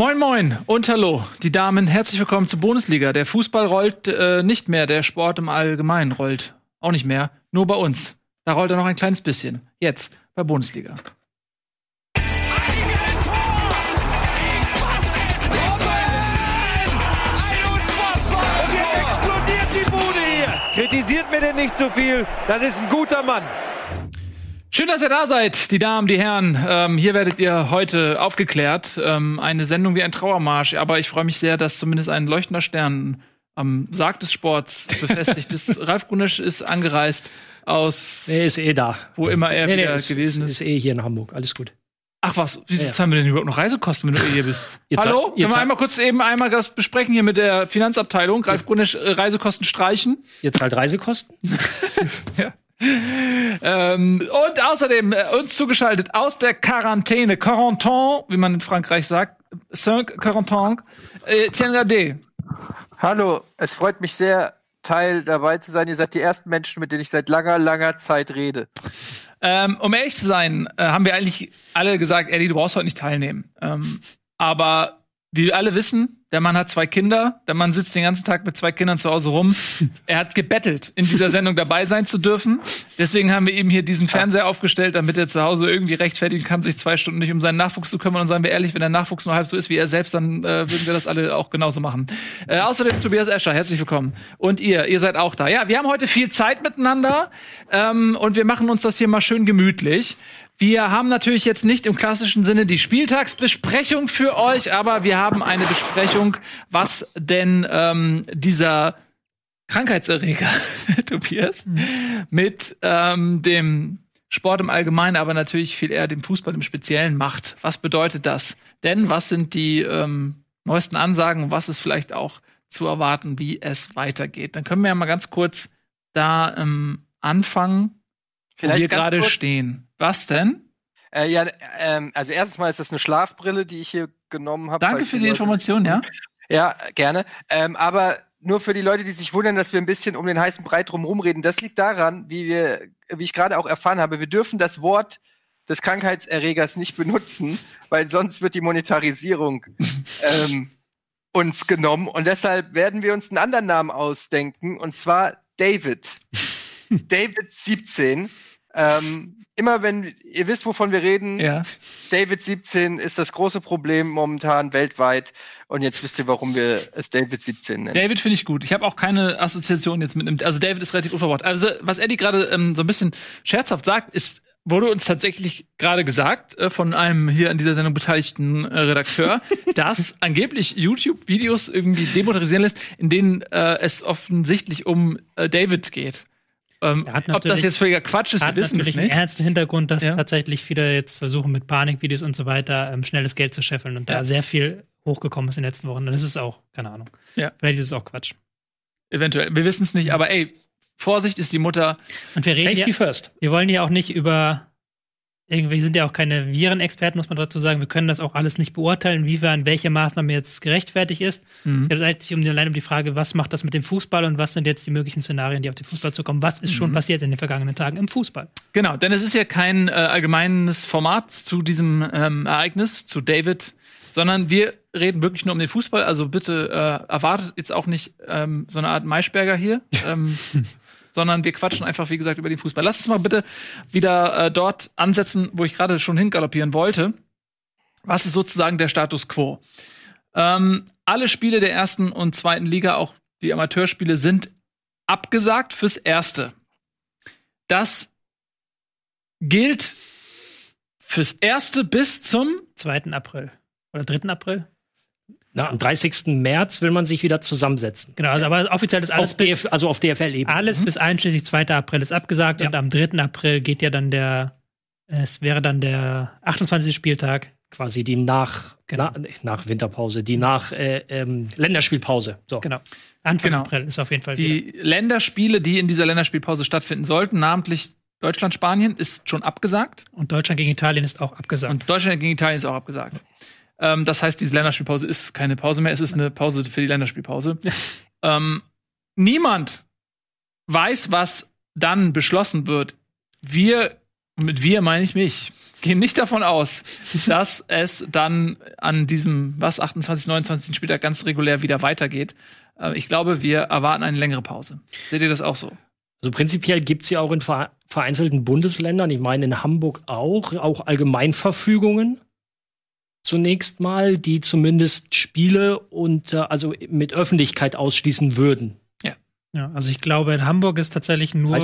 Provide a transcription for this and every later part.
Moin Moin und hallo, die Damen, herzlich willkommen zur Bundesliga. Der Fußball rollt äh, nicht mehr, der Sport im Allgemeinen rollt auch nicht mehr, nur bei uns. Da rollt er noch ein kleines bisschen. Jetzt bei Bundesliga. Kritisiert mir denn nicht so viel. Das ist ein guter Mann. Schön, dass ihr da seid, die Damen, die Herren. Ähm, hier werdet ihr heute aufgeklärt. Ähm, eine Sendung wie ein Trauermarsch. Aber ich freue mich sehr, dass zumindest ein leuchtender Stern am Sarg des Sports befestigt ist. Ralf Gunisch ist angereist aus. Er ist eh da. Wo immer er nee, nee, wieder ist, gewesen ist. Ist eh hier in Hamburg. Alles gut. Ach was, wieso Ja. zahlen wir denn überhaupt noch Reisekosten, wenn du eh hier bist? Ihr Hallo? ihr Können wir einmal kurz eben einmal das besprechen hier mit der Finanzabteilung? Ralf Gunisch, äh, Reisekosten streichen. Ihr zahlt Reisekosten? Ähm, und außerdem äh, uns zugeschaltet aus der Quarantäne, Quarantin, wie man in Frankreich sagt, Cinq Quarantin, äh, Thierry Rade. Hallo, es freut mich sehr, Teil dabei zu sein. Ihr seid die ersten Menschen, mit denen ich seit langer, langer Zeit rede. Ähm, um ehrlich zu sein, äh, haben wir eigentlich alle gesagt, Eddie, du brauchst heute nicht teilnehmen. Ähm, aber wir alle wissen, der Mann hat zwei Kinder, der Mann sitzt den ganzen Tag mit zwei Kindern zu Hause rum. Er hat gebettelt, in dieser Sendung dabei sein zu dürfen. Deswegen haben wir ihm hier diesen Fernseher aufgestellt, damit er zu Hause irgendwie rechtfertigen kann, sich zwei Stunden nicht um seinen Nachwuchs zu kümmern. Und seien wir ehrlich, wenn der Nachwuchs nur halb so ist wie er selbst, dann äh, würden wir das alle auch genauso machen. Äh, außerdem Tobias Escher, herzlich willkommen. Und ihr, ihr seid auch da. Ja, wir haben heute viel Zeit miteinander ähm, und wir machen uns das hier mal schön gemütlich. Wir haben natürlich jetzt nicht im klassischen Sinne die Spieltagsbesprechung für euch, aber wir haben eine Besprechung, was denn ähm, dieser Krankheitserreger, Tobias, mit ähm, dem Sport im Allgemeinen, aber natürlich viel eher dem Fußball im Speziellen macht. Was bedeutet das? Denn was sind die ähm, neuesten Ansagen was ist vielleicht auch zu erwarten, wie es weitergeht? Dann können wir ja mal ganz kurz da ähm, anfangen, wo wir gerade stehen. Was denn? Äh, ja, ähm, also erstens mal ist das eine Schlafbrille, die ich hier genommen habe. Danke für die Information, ja. Ja, gerne. Ähm, aber nur für die Leute, die sich wundern, dass wir ein bisschen um den heißen Brei drum rumreden. Das liegt daran, wie wir, wie ich gerade auch erfahren habe, wir dürfen das Wort des Krankheitserregers nicht benutzen, weil sonst wird die Monetarisierung ähm, uns genommen. Und deshalb werden wir uns einen anderen Namen ausdenken, und zwar David. David 17. Ähm, immer wenn ihr wisst, wovon wir reden, Ja. David 17 ist das große Problem momentan weltweit. Und jetzt wisst ihr, warum wir es David 17 nennen. David finde ich gut. Ich habe auch keine Assoziation jetzt mit einem. Also David ist relativ unverbraucht. Also was Eddie gerade ähm, so ein bisschen scherzhaft sagt, ist wurde uns tatsächlich gerade gesagt äh, von einem hier an dieser Sendung beteiligten äh, Redakteur, dass angeblich YouTube-Videos irgendwie demonetarisieren lässt, in denen äh, es offensichtlich um äh, David geht. Ähm, ob das jetzt völliger Quatsch ist, wir wissen es natürlich einen nicht. ernsten Hintergrund, dass Ja. tatsächlich viele jetzt versuchen, mit Panikvideos und so weiter ähm, schnelles Geld zu scheffeln und Ja. da sehr viel hochgekommen ist in den letzten Wochen. Und das ist auch, keine Ahnung. Ja. Vielleicht ist es auch Quatsch. Eventuell. Wir wissen es nicht, aber ey, Vorsicht ist die Mutter. Und wir reden Safety ja, first. wir wollen ja auch nicht über irgendwie sind ja auch keine Virenexperten, muss man dazu sagen. Wir können das auch alles nicht beurteilen, inwiefern welche Maßnahme jetzt gerechtfertigt ist. Mhm. Es geht sich um, allein um die Frage, was macht das mit dem Fußball und was sind jetzt die möglichen Szenarien, die auf den Fußball zukommen. Was ist Mhm. schon passiert in den vergangenen Tagen im Fußball? Genau, denn es ist ja kein äh, allgemeines Format zu diesem ähm, Ereignis, zu David, sondern wir reden wirklich nur um den Fußball. Also bitte äh, erwartet jetzt auch nicht ähm, so eine Art Maischberger hier, ähm, sondern wir quatschen einfach, wie gesagt, über den Fußball. Lass uns mal bitte wieder äh, dort ansetzen, wo ich gerade schon hingaloppieren wollte. Was ist sozusagen der Status quo? Ähm, alle Spiele der ersten und zweiten Liga, auch die Amateurspiele, sind abgesagt fürs Erste. Das gilt fürs Erste bis zum 2. April oder 3. April? Na, am 30. März will man sich wieder zusammensetzen. Genau, also, aber offiziell ist alles Auf bis, DF, also auf DFL-Ebene. alles bis einschließlich 2. April ist abgesagt Ja. und am 3. April geht ja dann der, es wäre dann der 28. Spieltag. Quasi die nach, Genau. na, nach Winterpause, die nach äh, ähm, Länderspielpause. So. Genau. Anfang Genau. April ist auf jeden Fall wieder. die Länderspiele, die in dieser Länderspielpause stattfinden sollten, namentlich Deutschland, Spanien, ist schon abgesagt. Und Deutschland gegen Italien ist auch abgesagt. Und Deutschland gegen Italien ist auch abgesagt. Ähm, das heißt, diese Länderspielpause ist keine Pause mehr, es ist eine Pause für die Länderspielpause. ähm, niemand weiß, was dann beschlossen wird. Wir mit wir meine ich mich, gehen nicht davon aus, dass es dann an diesem, was, 28, 29. Spieltag ganz regulär wieder weitergeht. Äh, ich glaube, wir erwarten eine längere Pause. Seht ihr das auch so? Also prinzipiell gibt's ja auch in vereinzelten Bundesländern, ich meine in Hamburg auch, auch Allgemeinverfügungen zunächst mal, die zumindest Spiele und äh, also mit Öffentlichkeit ausschließen würden. Ja. Ja, also ich glaube, in Hamburg ist tatsächlich nur,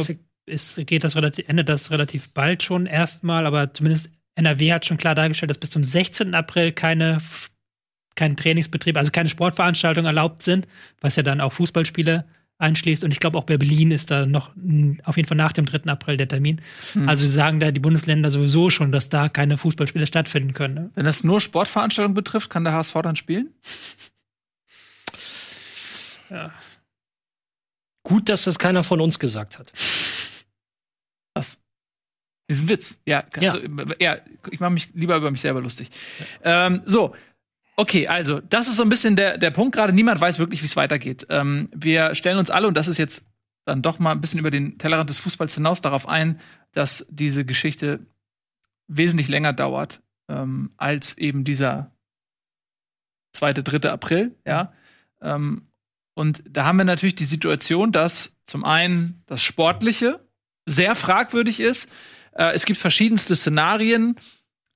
ist, geht das relativ, endet das relativ bald schon erstmal, aber zumindest NRW hat schon klar dargestellt, dass bis zum 16. April keine kein Trainingsbetrieb, also keine Sportveranstaltungen erlaubt sind, was ja dann auch Fußballspiele einschließt. Und ich glaube, auch bei Berlin ist da noch auf jeden Fall nach dem 3. April der Termin. Mhm. Also sagen da die Bundesländer sowieso schon, dass da keine Fußballspiele stattfinden können. Ne? Wenn das nur Sportveranstaltungen betrifft, kann der HSV dann spielen? Ja. Gut, dass das keiner von uns gesagt hat. Was? Diesen Witz. Ja, ja. Also, ja ich mache mich lieber über mich selber lustig. Ja. Ähm, so, Okay, also das ist so ein bisschen der, der Punkt gerade. Niemand weiß wirklich, wie es weitergeht. Ähm, wir stellen uns alle, und das ist jetzt dann doch mal ein bisschen über den Tellerrand des Fußballs hinaus, darauf ein, dass diese Geschichte wesentlich länger dauert ähm, als eben dieser zweite, dritte April. Ja, ähm, und da haben wir natürlich die Situation, dass zum einen das Sportliche sehr fragwürdig ist. Äh, es gibt verschiedenste Szenarien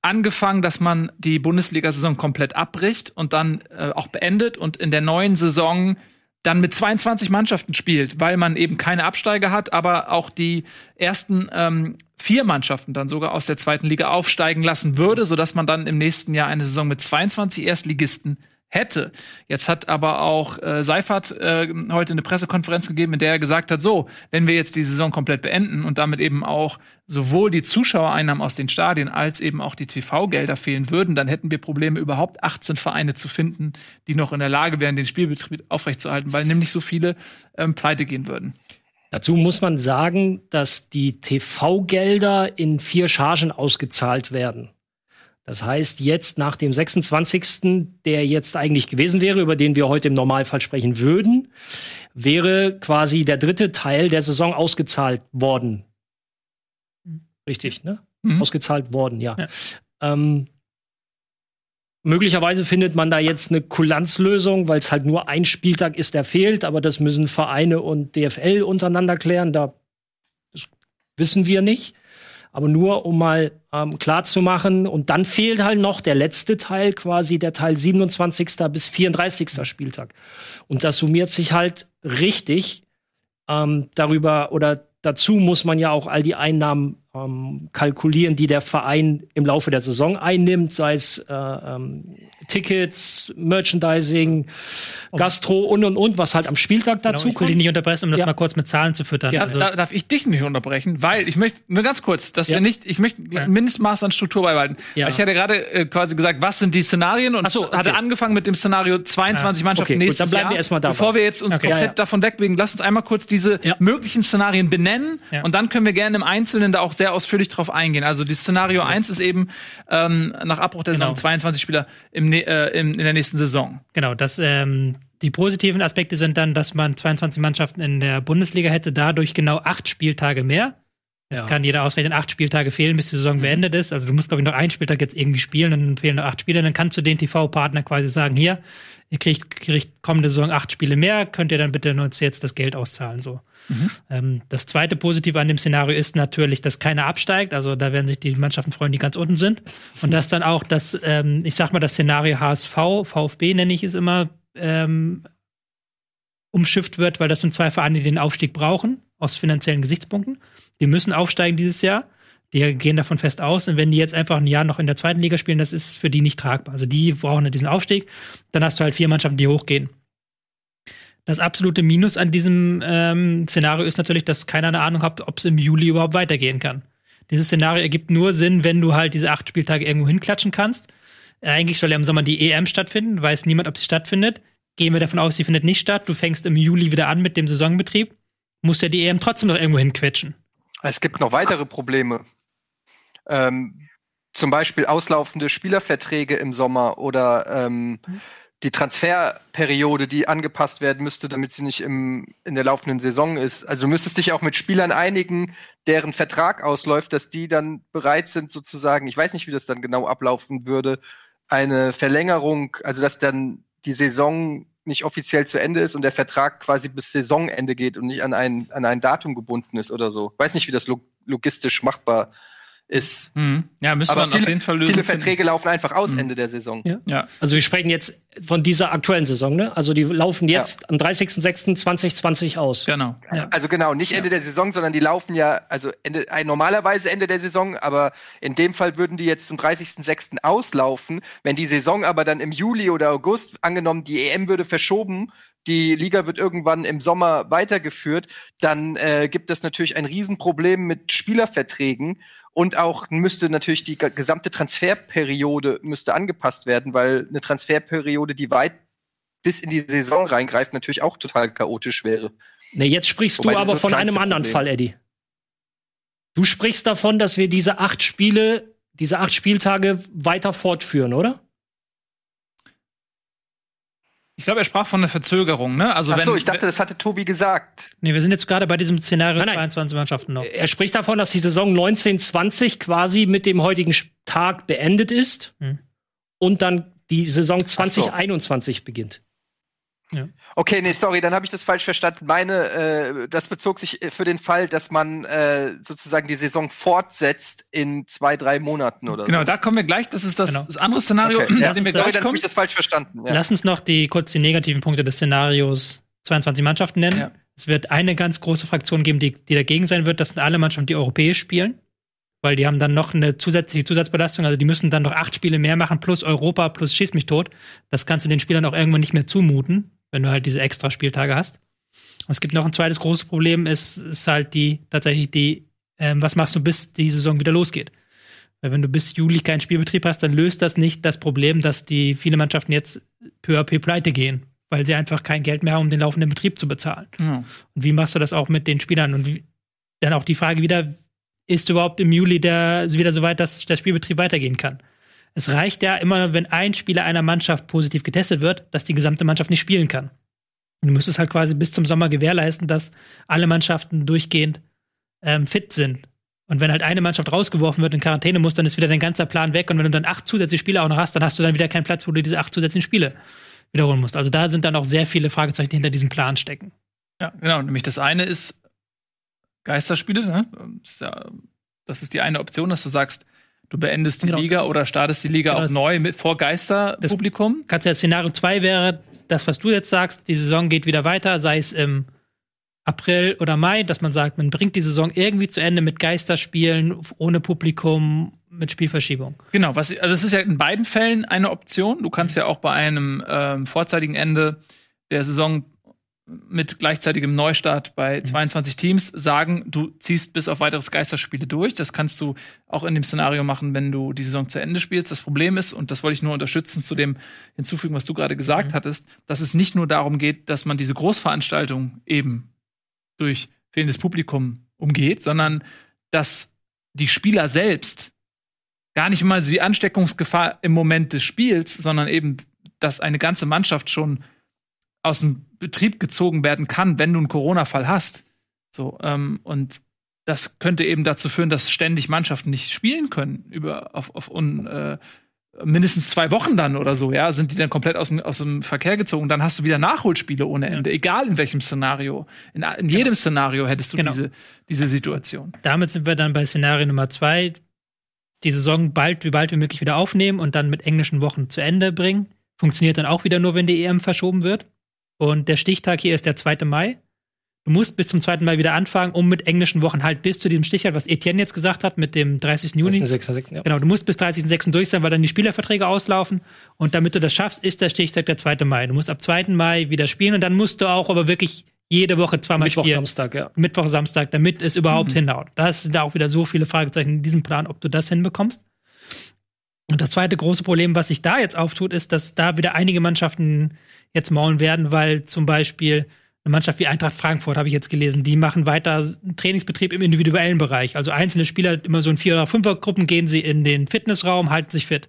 angefangen, dass man die Bundesliga-Saison komplett abbricht und dann äh, auch beendet und in der neuen Saison dann mit 22 Mannschaften spielt, weil man eben keine Absteiger hat, aber auch die ersten ähm, vier Mannschaften dann sogar aus der zweiten Liga aufsteigen lassen würde, sodass man dann im nächsten Jahr eine Saison mit 22 Erstligisten hätte. Jetzt hat aber auch äh, Seifert äh, heute eine Pressekonferenz gegeben, in der er gesagt hat, so, wenn wir jetzt die Saison komplett beenden und damit eben auch sowohl die Zuschauereinnahmen aus den Stadien als eben auch die TV-Gelder fehlen würden, dann hätten wir Probleme, überhaupt 18 Vereine zu finden, die noch in der Lage wären, den Spielbetrieb aufrechtzuerhalten, weil nämlich so viele ähm, pleite gehen würden. Dazu muss man sagen, dass die TV-Gelder in vier Chargen ausgezahlt werden. Das heißt, jetzt nach dem 26., der jetzt eigentlich gewesen wäre, über den wir heute im Normalfall sprechen würden, wäre quasi der dritte Teil der Saison ausgezahlt worden. Richtig, ne? Mhm. Ausgezahlt worden, ja. ja. Ähm, möglicherweise findet man da jetzt eine Kulanzlösung, weil es halt nur ein Spieltag ist, der fehlt, aber das müssen Vereine und DFL untereinander klären. Da wissen wir nicht aber nur um mal ähm, klar zu machen. Und dann fehlt halt noch der letzte Teil, quasi der Teil 27. bis 34. Spieltag. Und das summiert sich halt richtig ähm, darüber oder dazu muss man ja auch all die Einnahmen ähm, kalkulieren, die der Verein im Laufe der Saison einnimmt, sei es äh, ähm, Tickets, Merchandising, Gastro und und und, was halt am Spieltag dazu genau, ich will dich nicht unterbrechen, um das ja. mal kurz mit Zahlen zu füttern. Ja, also, da, darf ich dich nicht unterbrechen, weil ich möchte nur ganz kurz, dass ja. wir nicht, ich möchte ja. Mindestmaß an Struktur beibehalten. Ja. Ich hatte gerade äh, quasi gesagt, was sind die Szenarien und so, okay. hatte angefangen mit dem Szenario 22 Mannschaften okay, nächstes gut, dann bleiben Jahr. Wir erstmal dabei. Bevor wir jetzt uns okay. komplett davon wegbewegen, lass uns einmal kurz diese möglichen Szenarien benennen und dann können wir gerne im Einzelnen da auch sehr ausführlich drauf eingehen. Also die Szenario 1 ist eben ähm, nach Abbruch der genau. Saison 22 Spieler im, äh, im, in der nächsten Saison. Genau, das ähm, die positiven Aspekte sind dann, dass man 22 Mannschaften in der Bundesliga hätte, dadurch genau acht Spieltage mehr. Jetzt ja. kann jeder ausrechnen, acht Spieltage fehlen, bis die Saison mhm. beendet ist. Also du musst, glaube ich, noch einen Spieltag jetzt irgendwie spielen, dann fehlen noch acht Spiele. Dann kannst du den TV-Partner quasi sagen, hier, ihr kriegt, kriegt kommende Saison acht Spiele mehr, könnt ihr dann bitte uns jetzt das Geld auszahlen. So. Mhm. Ähm, das zweite Positive an dem Szenario ist natürlich, dass keiner absteigt. Also da werden sich die Mannschaften freuen, die ganz unten sind. Und dass dann auch das, ähm, ich sag mal, das Szenario HSV, VfB nenne ich es immer, ähm, umschifft wird, weil das sind zwei Vereine, die den Aufstieg brauchen, aus finanziellen Gesichtspunkten. Die müssen aufsteigen dieses Jahr. Die gehen davon fest aus. Und wenn die jetzt einfach ein Jahr noch in der zweiten Liga spielen, das ist für die nicht tragbar. Also die brauchen diesen Aufstieg. Dann hast du halt vier Mannschaften, die hochgehen. Das absolute Minus an diesem ähm, Szenario ist natürlich, dass keiner eine Ahnung hat, ob es im Juli überhaupt weitergehen kann. Dieses Szenario ergibt nur Sinn, wenn du halt diese acht Spieltage irgendwo hinklatschen kannst. Eigentlich soll ja im Sommer die EM stattfinden, weiß niemand, ob sie stattfindet. Gehen wir davon aus, sie findet nicht statt. Du fängst im Juli wieder an mit dem Saisonbetrieb. Musst ja die EM trotzdem noch irgendwo hinquetschen. Es gibt noch weitere Probleme. Ähm, zum Beispiel auslaufende Spielerverträge im Sommer oder ähm, die Transferperiode, die angepasst werden müsste, damit sie nicht im, in der laufenden Saison ist. Also du müsstest dich auch mit Spielern einigen, deren Vertrag ausläuft, dass die dann bereit sind, sozusagen, ich weiß nicht, wie das dann genau ablaufen würde, eine Verlängerung, also dass dann die Saison nicht offiziell zu Ende ist und der Vertrag quasi bis Saisonende geht und nicht an ein, an ein Datum gebunden ist oder so. Weiß nicht, wie das logistisch machbar ist. Mhm. Ja, müssen wir viele, auf jeden Fall lösen. viele Verträge finden. laufen einfach aus Mhm. Ende der Saison. Ja. Ja. Also wir sprechen jetzt von dieser aktuellen Saison, ne? Also die laufen jetzt am 30.06.2020 aus. Genau. Ja. Also genau, nicht Ende der Saison, sondern die laufen ja, also Ende, äh, normalerweise Ende der Saison, aber in dem Fall würden die jetzt zum 30.06. auslaufen. Wenn die Saison aber dann im Juli oder August, angenommen, die EM würde verschoben, die Liga wird irgendwann im Sommer weitergeführt, dann äh, gibt es natürlich ein Riesenproblem mit Spielerverträgen und auch müsste natürlich die ge- gesamte Transferperiode müsste angepasst werden, weil eine Transferperiode, die weit bis in die Saison reingreift, natürlich auch total chaotisch wäre. Ne, jetzt sprichst Wobei du aber von einem anderen Problem. Fall, Eddie. Du sprichst davon, dass wir diese acht Spiele, diese acht Spieltage weiter fortführen, oder? Ich glaube, er sprach von einer Verzögerung, ne? Also Ach wenn, so, ich dachte, das hatte Tobi gesagt. Nee, wir sind jetzt gerade bei diesem Szenario Nein, nein. 22 Mannschaften noch. Er spricht davon, dass die Saison 1920 quasi mit dem heutigen Tag beendet ist Hm. und dann die Saison so. 2021 beginnt. Okay, nee, sorry, dann habe ich das falsch verstanden. Meine, äh, das bezog sich äh, für den Fall, dass man äh, sozusagen die Saison fortsetzt in zwei, drei Monaten oder Genau, so. da kommen wir gleich. Das ist das, Genau. das andere Szenario, Okay, ja. dem wir Sorry, gleich dann habe kommen. ich das falsch verstanden. Ja. Lass uns noch die, kurz die negativen Punkte des Szenarios 22 Mannschaften nennen. Ja. Es wird eine ganz große Fraktion geben, die, die dagegen sein wird. Das sind alle Mannschaften, die europäisch spielen. Weil die haben dann noch eine zusätzliche Zusatzbelastung. Also die müssen dann noch acht Spiele mehr machen, plus Europa, plus Schieß mich tot. Das kannst du den Spielern auch irgendwann nicht mehr zumuten, wenn du halt diese extra Spieltage hast. Und es gibt noch ein zweites großes Problem, ist, ist halt die, tatsächlich die, ähm, was machst du, bis die Saison wieder losgeht? Weil wenn du bis Juli keinen Spielbetrieb hast, dann löst das nicht das Problem, dass die viele Mannschaften jetzt peu à peu pleite gehen, weil sie einfach kein Geld mehr haben, um den laufenden Betrieb zu bezahlen. Ja. Und wie machst du das auch mit den Spielern? Und wie, dann auch die Frage wieder, ist überhaupt im Juli der, wieder so weit, dass der Spielbetrieb weitergehen kann? Es reicht ja immer, wenn ein Spieler einer Mannschaft positiv getestet wird, dass die gesamte Mannschaft nicht spielen kann. Du müsstest halt quasi bis zum Sommer gewährleisten, dass alle Mannschaften durchgehend ähm, fit sind. Und wenn halt eine Mannschaft rausgeworfen wird in Quarantäne muss, dann ist wieder dein ganzer Plan weg. Und wenn du dann acht zusätzliche Spiele auch noch hast, dann hast du dann wieder keinen Platz, wo du diese acht zusätzlichen Spiele wiederholen musst. Also da sind dann auch sehr viele Fragezeichen, die hinter diesem Plan stecken. Ja, genau. Nämlich das eine ist Geisterspiele. Ne? Das, ist ja, das ist die eine Option, dass du sagst, du beendest die Genau, Liga oder startest die Liga genau, auch neu mit vor Geisterpublikum. Kannst du ja Szenario 2 wäre das, was du jetzt sagst, die Saison geht wieder weiter, sei es im April oder Mai, dass man sagt, man bringt die Saison irgendwie zu Ende mit Geisterspielen, ohne Publikum, mit Spielverschiebung. Genau, was, also das ist ja in beiden Fällen eine Option. Du kannst ja auch bei einem ähm, vorzeitigen Ende der Saison mit gleichzeitigem Neustart bei 22 Teams sagen, du ziehst bis auf weiteres Geisterspiele durch. Das kannst du auch in dem Szenario machen, wenn du die Saison zu Ende spielst. Das Problem ist, und das wollte ich nur unterstützen zu dem hinzufügen, was du gerade gesagt hattest, dass es nicht nur darum geht, dass man diese Großveranstaltung eben durch fehlendes Publikum umgeht, sondern dass die Spieler selbst gar nicht mal die Ansteckungsgefahr im Moment des Spiels, sondern eben, dass eine ganze Mannschaft schon aus dem Betrieb gezogen werden kann, wenn du einen Corona-Fall hast. So, ähm, und das könnte eben dazu führen, dass ständig Mannschaften nicht spielen können über auf, auf un, äh, mindestens zwei Wochen dann oder so, ja, sind die dann komplett aus dem, aus dem Verkehr gezogen. Dann hast du wieder Nachholspiele ohne Ende, egal in welchem Szenario. In, in jedem Szenario hättest du Genau. diese, diese Situation. Damit sind wir dann bei Szenario Nummer 2, die Saison bald wie bald wie möglich wieder aufnehmen und dann mit englischen Wochen zu Ende bringen. Funktioniert dann auch wieder nur, wenn die EM verschoben wird. Und der Stichtag hier ist der 2. Mai. Du musst bis zum 2. Mai wieder anfangen, um mit englischen Wochen halt bis zu diesem Stichtag, was Etienne jetzt gesagt hat, mit dem 30. Juni. 6, ja. Genau, du musst bis 30.06. durch sein, weil dann die Spielerverträge auslaufen. Und damit du das schaffst, ist der Stichtag der 2. Mai. Du musst ab 2. Mai wieder spielen und dann musst du auch aber wirklich jede Woche zweimal Mittwoch, spielen. Samstag, ja. Mittwoch, Samstag, damit es überhaupt Mhm. hinhaut. Da sind da auch wieder so viele Fragezeichen in diesem Plan, ob du das hinbekommst. Und das zweite große Problem, was sich da jetzt auftut, ist, dass da wieder einige Mannschaften jetzt maulen werden, weil zum Beispiel eine Mannschaft wie Eintracht Frankfurt, habe ich jetzt gelesen, die machen weiter einen Trainingsbetrieb im individuellen Bereich. Also einzelne Spieler, immer so in Vier- oder Fünfergruppen gehen sie in den Fitnessraum, halten sich fit.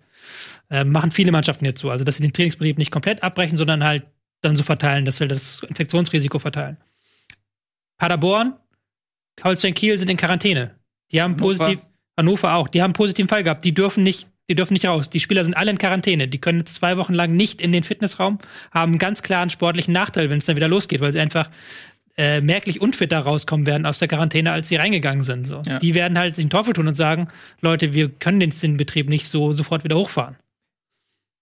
Äh, machen viele Mannschaften jetzt so. Also, dass sie den Trainingsbetrieb nicht komplett abbrechen, sondern halt dann so verteilen, dass sie das Infektionsrisiko verteilen. Paderborn, Holstein Kiel sind in Quarantäne. Die haben Hannover. positiv, Hannover auch, die haben einen positiven Fall gehabt. Die dürfen nicht, die dürfen nicht raus. Die Spieler sind alle in Quarantäne. Die können jetzt zwei Wochen lang nicht in den Fitnessraum, haben einen ganz klaren sportlichen Nachteil, wenn es dann wieder losgeht, weil sie einfach äh, merklich unfitter rauskommen werden aus der Quarantäne, als sie reingegangen sind. So. Ja. Die werden halt den Teufel tun und sagen, Leute, wir können den, den Betrieb nicht so sofort wieder hochfahren.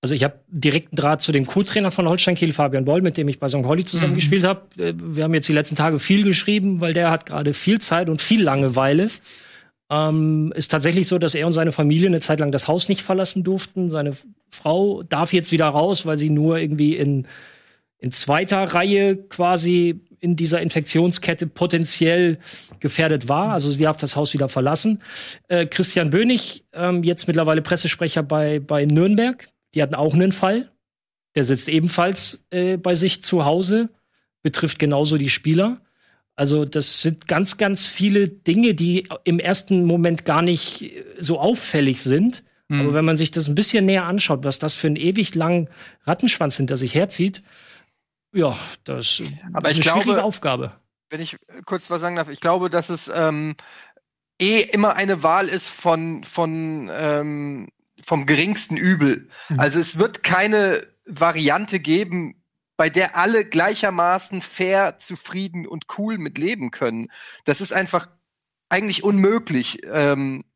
Also ich habe direkten Draht zu dem Co-Trainer von Holstein Kiel, Fabian Boll, mit dem ich bei St. Pauli zusammengespielt habe. Äh, Wir haben jetzt die letzten Tage viel geschrieben, weil der hat gerade viel Zeit und viel Langeweile. Ähm, ist tatsächlich so, dass er und seine Familie eine Zeit lang das Haus nicht verlassen durften. Seine Frau darf jetzt wieder raus, weil sie nur irgendwie in, in zweiter Reihe quasi in dieser Infektionskette potenziell gefährdet war. Also sie darf das Haus wieder verlassen. Äh, Christian Bönig, ähm, jetzt mittlerweile Pressesprecher bei, bei Nürnberg, die hatten auch einen Fall. Der sitzt ebenfalls äh, bei sich zu Hause, betrifft genauso die Spieler. Also das sind ganz, ganz viele Dinge, die im ersten Moment gar nicht so auffällig sind. Mhm. Aber wenn man sich das ein bisschen näher anschaut, was das für einen ewig langen Rattenschwanz hinter sich herzieht, ja, das Aber ist ich eine schwierige glaube- Aufgabe. wenn ich kurz was sagen darf, ich glaube, dass es ähm, eh immer eine Wahl ist von, von ähm, vom geringsten Übel. Mhm. Also es wird keine Variante geben, bei der alle gleichermaßen fair, zufrieden und cool mit leben können. Das ist einfach eigentlich unmöglich. Ähm,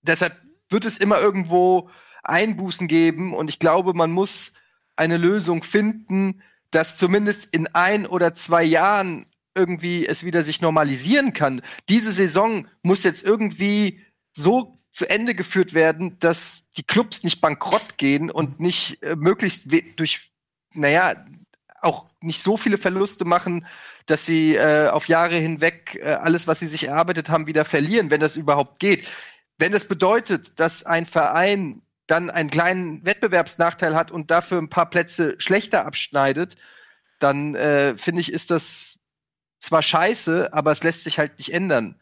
deshalb wird es immer irgendwo Einbußen geben und ich glaube, man muss eine Lösung finden, dass zumindest in ein oder zwei Jahren irgendwie es wieder sich normalisieren kann. Diese Saison muss jetzt irgendwie so zu Ende geführt werden, dass die Clubs nicht bankrott gehen und nicht äh, möglichst durch, naja, auch nicht so viele Verluste machen, dass sie äh, auf Jahre hinweg äh, alles, was sie sich erarbeitet haben, wieder verlieren, wenn das überhaupt geht. Wenn das bedeutet, dass ein Verein dann einen kleinen Wettbewerbsnachteil hat und dafür ein paar Plätze schlechter abschneidet, dann äh, finde ich, ist das zwar scheiße, aber es lässt sich halt nicht ändern.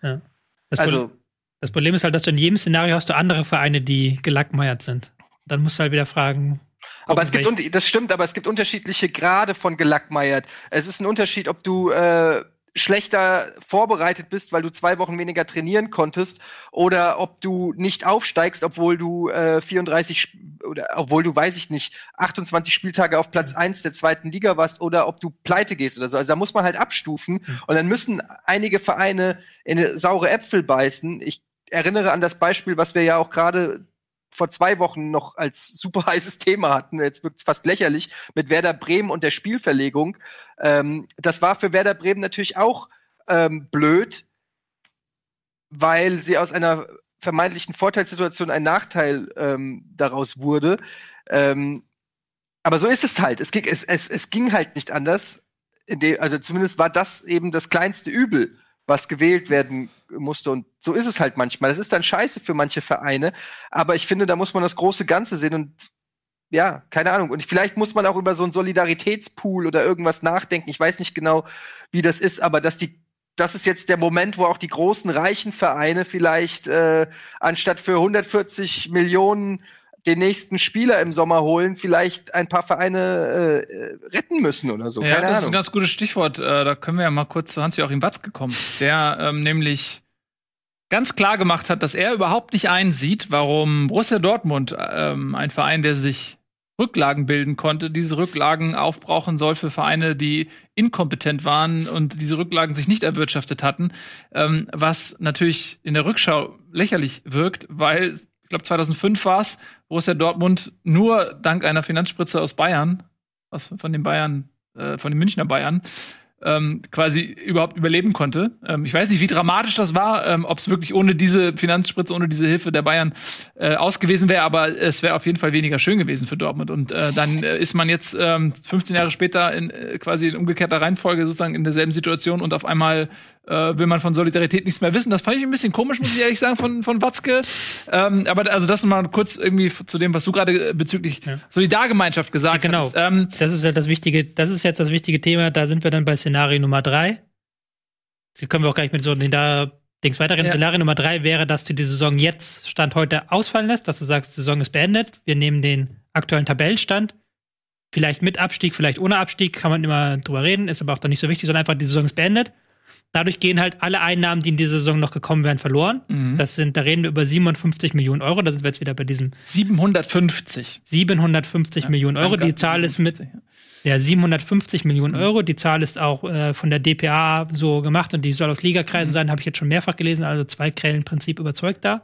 Das, Also, Pro- das Problem ist halt, dass du in jedem Szenario hast du andere Vereine, die gelackmeiert sind. Dann musst du halt wieder fragen. Aber es gibt, das stimmt, aber es gibt unterschiedliche Grade von gelackmeiert. Es ist ein Unterschied, ob du äh, schlechter vorbereitet bist, weil du zwei Wochen weniger trainieren konntest, oder ob du nicht aufsteigst, obwohl du äh, 34 Sp- oder obwohl du, weiß ich nicht, 28 Spieltage auf Platz 1 der zweiten Liga warst, oder ob du pleite gehst oder so. Also da muss man halt abstufen. Und dann müssen einige Vereine in saure Äpfel beißen. Ich erinnere an das Beispiel, was wir ja auch gerade vor zwei Wochen noch als super heißes Thema hatten. Jetzt wirkt es fast lächerlich mit Werder Bremen und der Spielverlegung. Ähm, das war für Werder Bremen natürlich auch ähm, blöd, weil sie aus einer vermeintlichen Vorteilssituation ein Nachteil ähm, daraus wurde. Ähm, aber so ist es halt. Es ging, es, es, es ging halt nicht anders. Also zumindest war das eben das kleinste Übel, was gewählt werden musste. Und so ist es halt manchmal. Das ist dann scheiße für manche Vereine. Aber ich finde, da muss man das große Ganze sehen und ja, keine Ahnung. Und vielleicht muss man auch über so einen Solidaritätspool oder irgendwas nachdenken. Ich weiß nicht genau, wie das ist, aber dass die, das ist jetzt der Moment, wo auch die großen reichen Vereine vielleicht äh, anstatt für 140 Millionen den nächsten Spieler im Sommer holen, vielleicht ein paar Vereine äh, äh, retten müssen oder so. ja, keine das ist ein Ahnung. ganz gutes Stichwort. Äh, da können wir ja mal kurz zu Hans-Joachim Watzke kommen, der ähm, nämlich ganz klar gemacht hat, dass er überhaupt nicht einsieht, warum Borussia Dortmund, ähm, ein Verein, der sich Rücklagen bilden konnte, diese Rücklagen aufbrauchen soll für Vereine, die inkompetent waren und diese Rücklagen sich nicht erwirtschaftet hatten, ähm, was natürlich in der Rückschau lächerlich wirkt, weil glaube 2005 war es, Borussia Dortmund nur dank einer Finanzspritze aus Bayern, aus von den Bayern, äh, von den Münchner Bayern, ähm, quasi überhaupt überleben konnte. Ähm, ich weiß nicht, wie dramatisch das war, ähm, ob es wirklich ohne diese Finanzspritze, ohne diese Hilfe der Bayern äh, aus gewesen wäre, aber es wäre auf jeden Fall weniger schön gewesen für Dortmund. Und äh, dann äh, ist man jetzt ähm, 15 Jahre später in äh, quasi in umgekehrter Reihenfolge sozusagen in derselben Situation und auf einmal äh, will man von Solidarität nichts mehr wissen. Das fand ich ein bisschen komisch, muss ich ehrlich sagen, von, von Watzke. Ähm, aber also das mal kurz irgendwie zu dem, was du gerade äh, bezüglich Solidargemeinschaft gesagt Ja, genau. hast. Ähm, Das ist ja das wichtige, das ist jetzt das wichtige Thema. Da sind wir dann bei Szenario Nummer drei. Da können wir auch gleich mit so, da, Dings weiterhin. Ja. Szenario Nummer drei wäre, dass du die Saison jetzt, Stand heute, ausfallen lässt, dass du sagst, die Saison ist beendet. Wir nehmen den aktuellen Tabellenstand. Vielleicht mit Abstieg, vielleicht ohne Abstieg, kann man immer drüber reden, ist aber auch dann nicht so wichtig, sondern einfach, die Saison ist beendet. Dadurch gehen halt alle Einnahmen, die in dieser Saison noch gekommen wären, verloren. Mhm. Das sind, da reden wir über 57 Millionen Euro. Da sind wir jetzt wieder bei diesem 750. 750 Millionen Euro. Die Zahl ist mit, ja, 750 Millionen Euro. Die Zahl ist auch äh, von der DPA so gemacht und die soll aus Ligakreisen sein, habe ich jetzt schon mehrfach gelesen. Also zwei Prinzip überzeugt da.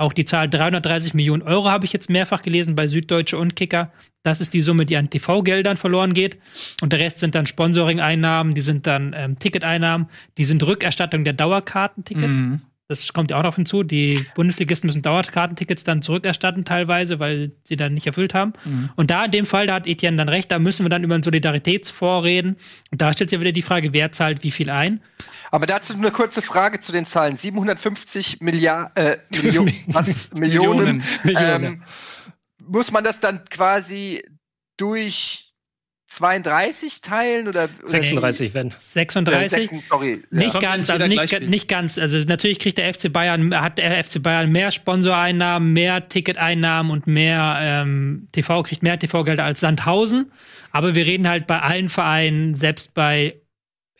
Auch die Zahl 330 Millionen Euro habe ich jetzt mehrfach gelesen bei Süddeutsche und Kicker. Das ist die Summe, die an TV-Geldern verloren geht. Und der Rest sind dann Sponsoring-Einnahmen, die sind dann ähm, Ticketeinnahmen, die sind Rückerstattung der Dauerkartentickets. Mhm. Das kommt ja auch noch hinzu. Die Bundesligisten müssen Dauerkartentickets dann zurückerstatten teilweise, weil sie dann nicht erfüllt haben. Und da in dem Fall, da hat Etienne dann recht, da müssen wir dann über einen Solidaritätsfonds reden. Und da stellt sich ja wieder die Frage, wer zahlt wie viel ein? Aber dazu eine kurze Frage zu den Zahlen. 750 Milliard, äh, Millio was? Millionen. Millionen. Ähm, muss man das dann quasi durch 32 teilen oder 36, wenn. 36? Äh, sorry. Nicht Ja. ganz, also nicht, nicht ganz. Also natürlich kriegt der FC Bayern, hat der FC Bayern mehr Sponsoreinnahmen, mehr Ticketeinnahmen und mehr ähm, TV, kriegt mehr TV-Gelder als Sandhausen. Aber wir reden halt bei allen Vereinen, selbst bei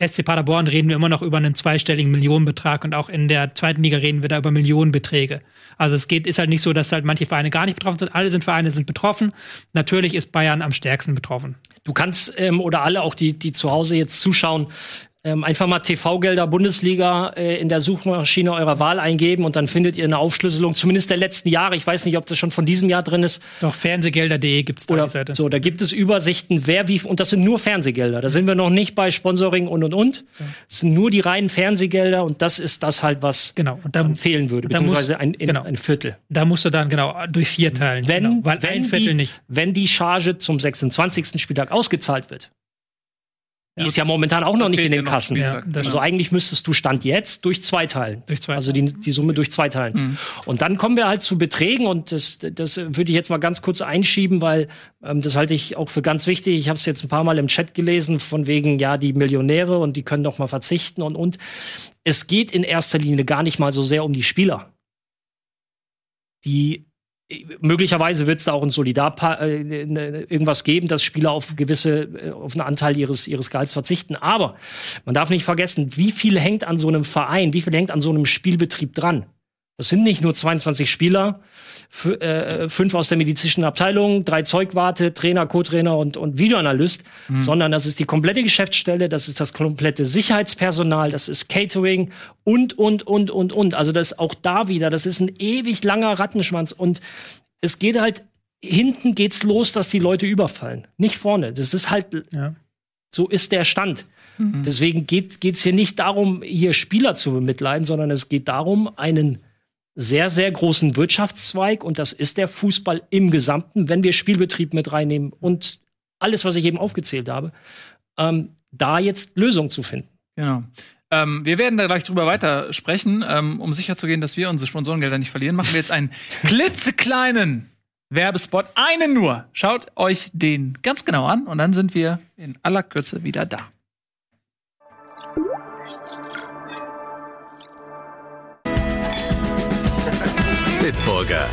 SC Paderborn reden wir immer noch über einen zweistelligen Millionenbetrag und auch in der zweiten Liga reden wir da über Millionenbeträge. Also es geht, ist halt nicht so, dass halt manche Vereine gar nicht betroffen sind. Alle sind Vereine sind betroffen. Natürlich ist Bayern am stärksten betroffen. Du kannst ähm, oder alle, auch die, die zu Hause jetzt zuschauen, ähm, einfach mal TV-Gelder Bundesliga äh, in der Suchmaschine eurer Wahl eingeben und dann findet ihr eine Aufschlüsselung, zumindest der letzten Jahre. Ich weiß nicht, ob das schon von diesem Jahr drin ist. Doch fernsehgelder.de gibt's da Oder die Seite. so, da gibt es Übersichten, wer wie, und das sind nur Fernsehgelder. Da sind wir noch nicht bei Sponsoring und und und. Es sind nur die reinen Fernsehgelder und das ist das halt, was Genau. Und da, fehlen würde, muss- beziehungsweise ein, in, genau. ein Viertel. da musst du dann genau durch vier teilen. Wenn, genau, weil wenn ein Viertel die, nicht. Wenn die Charge zum 26. Spieltag ausgezahlt wird. Die Ja. ist ja momentan auch noch nicht in den Kassen. Ja, Also eigentlich müsstest du Stand jetzt durch zwei teilen. Durch zwei Also die, die Summe durch zwei teilen. Mhm. Und dann kommen wir halt zu Beträgen und das, das würde ich jetzt mal ganz kurz einschieben, weil ähm, das halte ich auch für ganz wichtig. Ich habe es jetzt ein paar Mal im Chat gelesen, von wegen, ja, die Millionäre und die können doch mal verzichten und und. Es geht in erster Linie gar nicht mal so sehr um die Spieler. Die möglicherweise wird es da auch ein Solidar äh, irgendwas geben, dass Spieler auf gewisse äh, auf einen Anteil ihres ihres Gehalts verzichten. Aber man darf nicht vergessen, wie viel hängt an so einem Verein, wie viel hängt an so einem Spielbetrieb dran. Das sind nicht nur 22 Spieler, äh, fünf aus der medizinischen Abteilung, drei Zeugwarte, Trainer, Co-Trainer und, und Videoanalyst, sondern das ist die komplette Geschäftsstelle, das ist das komplette Sicherheitspersonal, das ist Catering und, und, und, und, und. Also das ist auch da wieder, das ist ein ewig langer Rattenschwanz und es geht halt, hinten geht's los, dass die Leute überfallen, nicht vorne. Das ist halt, Ja. so ist der Stand. Deswegen geht es hier nicht darum, hier Spieler zu bemitleiden, sondern es geht darum, einen sehr, sehr großen Wirtschaftszweig, und das ist der Fußball im Gesamten, wenn wir Spielbetrieb mit reinnehmen und alles, was ich eben aufgezählt habe, ähm, da jetzt Lösungen zu finden. Genau. Ähm, wir werden da gleich drüber weiter sprechen. Ähm, um sicherzugehen, dass wir unsere Sponsorengelder nicht verlieren, machen wir jetzt einen klitzekleinen Werbespot. Einen nur. Schaut euch den ganz genau an und dann sind wir in aller Kürze wieder da. Bitburger.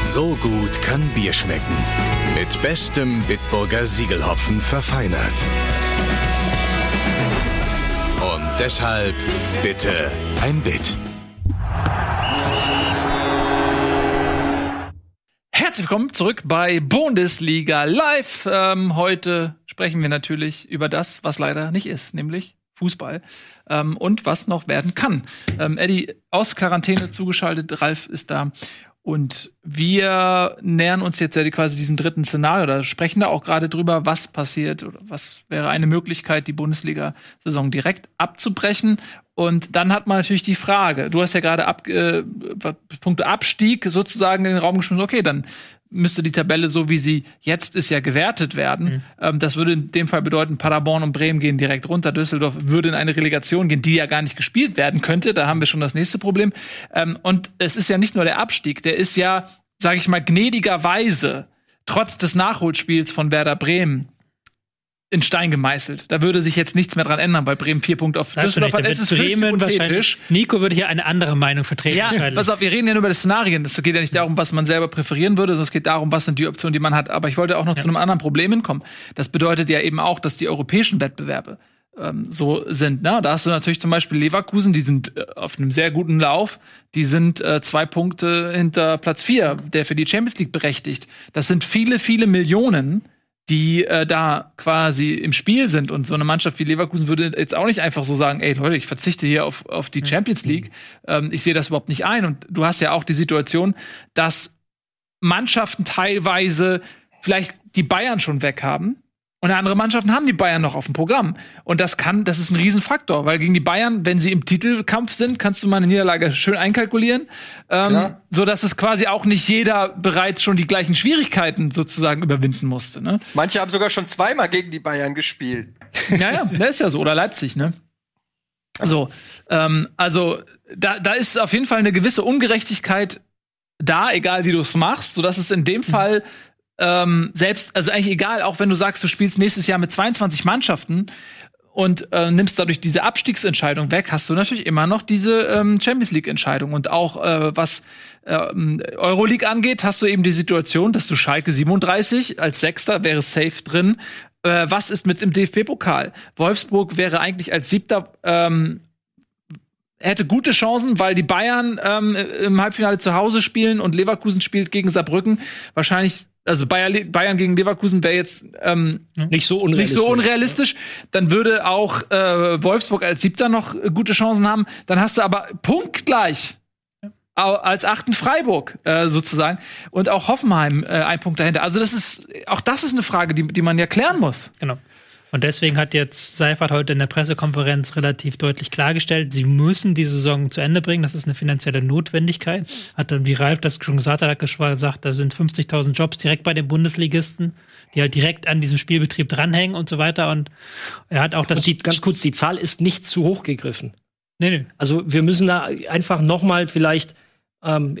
So gut kann Bier schmecken. Mit bestem Bitburger Siegelhopfen verfeinert. Und deshalb bitte ein Bit. Herzlich willkommen zurück bei Bundesliga Live. Ähm, heute sprechen wir natürlich über das, was leider nicht ist, nämlich Fußball ähm, und was noch werden kann. Ähm, Eddie aus Quarantäne zugeschaltet, Ralf ist da und wir nähern uns jetzt ja quasi diesem dritten Szenario oder sprechen da auch gerade drüber, was passiert oder was wäre eine Möglichkeit, die Bundesliga-Saison direkt abzubrechen. Und dann hat man natürlich die Frage, du hast ja gerade ab, äh, Punkte Abstieg sozusagen in den Raum geschmissen, okay, dann müsste die Tabelle so wie sie jetzt ist ja gewertet werden. Ähm, das würde in dem Fall bedeuten, Paderborn und Bremen gehen direkt runter, Düsseldorf würde in eine Relegation gehen, die ja gar nicht gespielt werden könnte. Da haben wir schon das nächste Problem. Ähm, und es ist ja nicht nur der Abstieg, der ist ja, sage ich mal, gnädigerweise trotz des Nachholspiels von Werder Bremen in Stein gemeißelt. Da würde sich jetzt nichts mehr dran ändern, weil Bremen vier Punkte auf Düsseldorf hat. Es ist Bremen wahrscheinlich. Nico würde hier eine andere Meinung vertreten. Ja, pass auf, wir reden ja nur über das Szenarien. Es geht ja nicht darum, was man selber präferieren würde, sondern es geht darum, was sind die Optionen, die man hat. Aber ich wollte auch noch zu einem anderen Problem hinkommen. Das bedeutet ja eben auch, dass die europäischen Wettbewerbe ähm, so sind. Ne? Da hast du natürlich zum Beispiel Leverkusen, die sind äh, auf einem sehr guten Lauf. Die sind äh, zwei Punkte hinter Platz vier, der für die Champions League berechtigt. Das sind viele, viele Millionen, die äh, da quasi im Spiel sind. Und so eine Mannschaft wie Leverkusen würde jetzt auch nicht einfach so sagen, ey Leute, ich verzichte hier auf, auf die Champions League. Ähm, ich sehe das überhaupt nicht ein. Und du hast ja auch die Situation, dass Mannschaften teilweise vielleicht die Bayern schon weg haben. Und andere Mannschaften haben die Bayern noch auf dem Programm. Und das kann, das ist ein Riesenfaktor, weil gegen die Bayern, wenn sie im Titelkampf sind, kannst du mal eine Niederlage schön einkalkulieren. Ähm, so dass es quasi auch nicht jeder bereits schon die gleichen Schwierigkeiten sozusagen überwinden musste. Ne? Manche haben sogar schon zweimal gegen die Bayern gespielt. Ja, ja, das ist ja so. Oder Leipzig, ne? So, ähm, also da, da ist auf jeden Fall eine gewisse Ungerechtigkeit da, egal wie du es machst, sodass es in dem Fall ähm, selbst, also eigentlich egal, auch wenn du sagst, du spielst nächstes Jahr mit 22 Mannschaften und äh, nimmst dadurch diese Abstiegsentscheidung weg, hast du natürlich immer noch diese ähm, Champions League-Entscheidung. Und auch äh, was ähm, Euroleague angeht, hast du eben die Situation, dass du Schalke 37 als Sechster wäre safe drin. Äh, was ist mit dem DFB-Pokal? Wolfsburg wäre eigentlich als Siebter ähm, hätte gute Chancen, weil die Bayern ähm, im Halbfinale zu Hause spielen und Leverkusen spielt gegen Saarbrücken. Wahrscheinlich, also Bayer, Bayern gegen Leverkusen wäre jetzt ähm, Nicht so nicht unrealistisch. so unrealistisch. Dann würde auch äh, Wolfsburg als Siebter noch äh, gute Chancen haben. Dann hast du aber punktgleich au- als achten Freiburg äh, sozusagen und auch Hoffenheim äh, ein Punkt dahinter. Also das ist auch das ist eine Frage, die, die man ja klären muss. Genau. Und deswegen hat jetzt Seifert heute in der Pressekonferenz relativ deutlich klargestellt, sie müssen die Saison zu Ende bringen. Das ist eine finanzielle Notwendigkeit. Hat dann, wie Ralf das schon gesagt hat, gesagt, da sind 50.000 Jobs direkt bei den Bundesligisten, die halt direkt an diesem Spielbetrieb dranhängen und so weiter. Und er hat auch das. Die, ganz kurz, die Zahl ist nicht zu hoch gegriffen. nee, nee. Also wir müssen da einfach noch mal vielleicht ähm,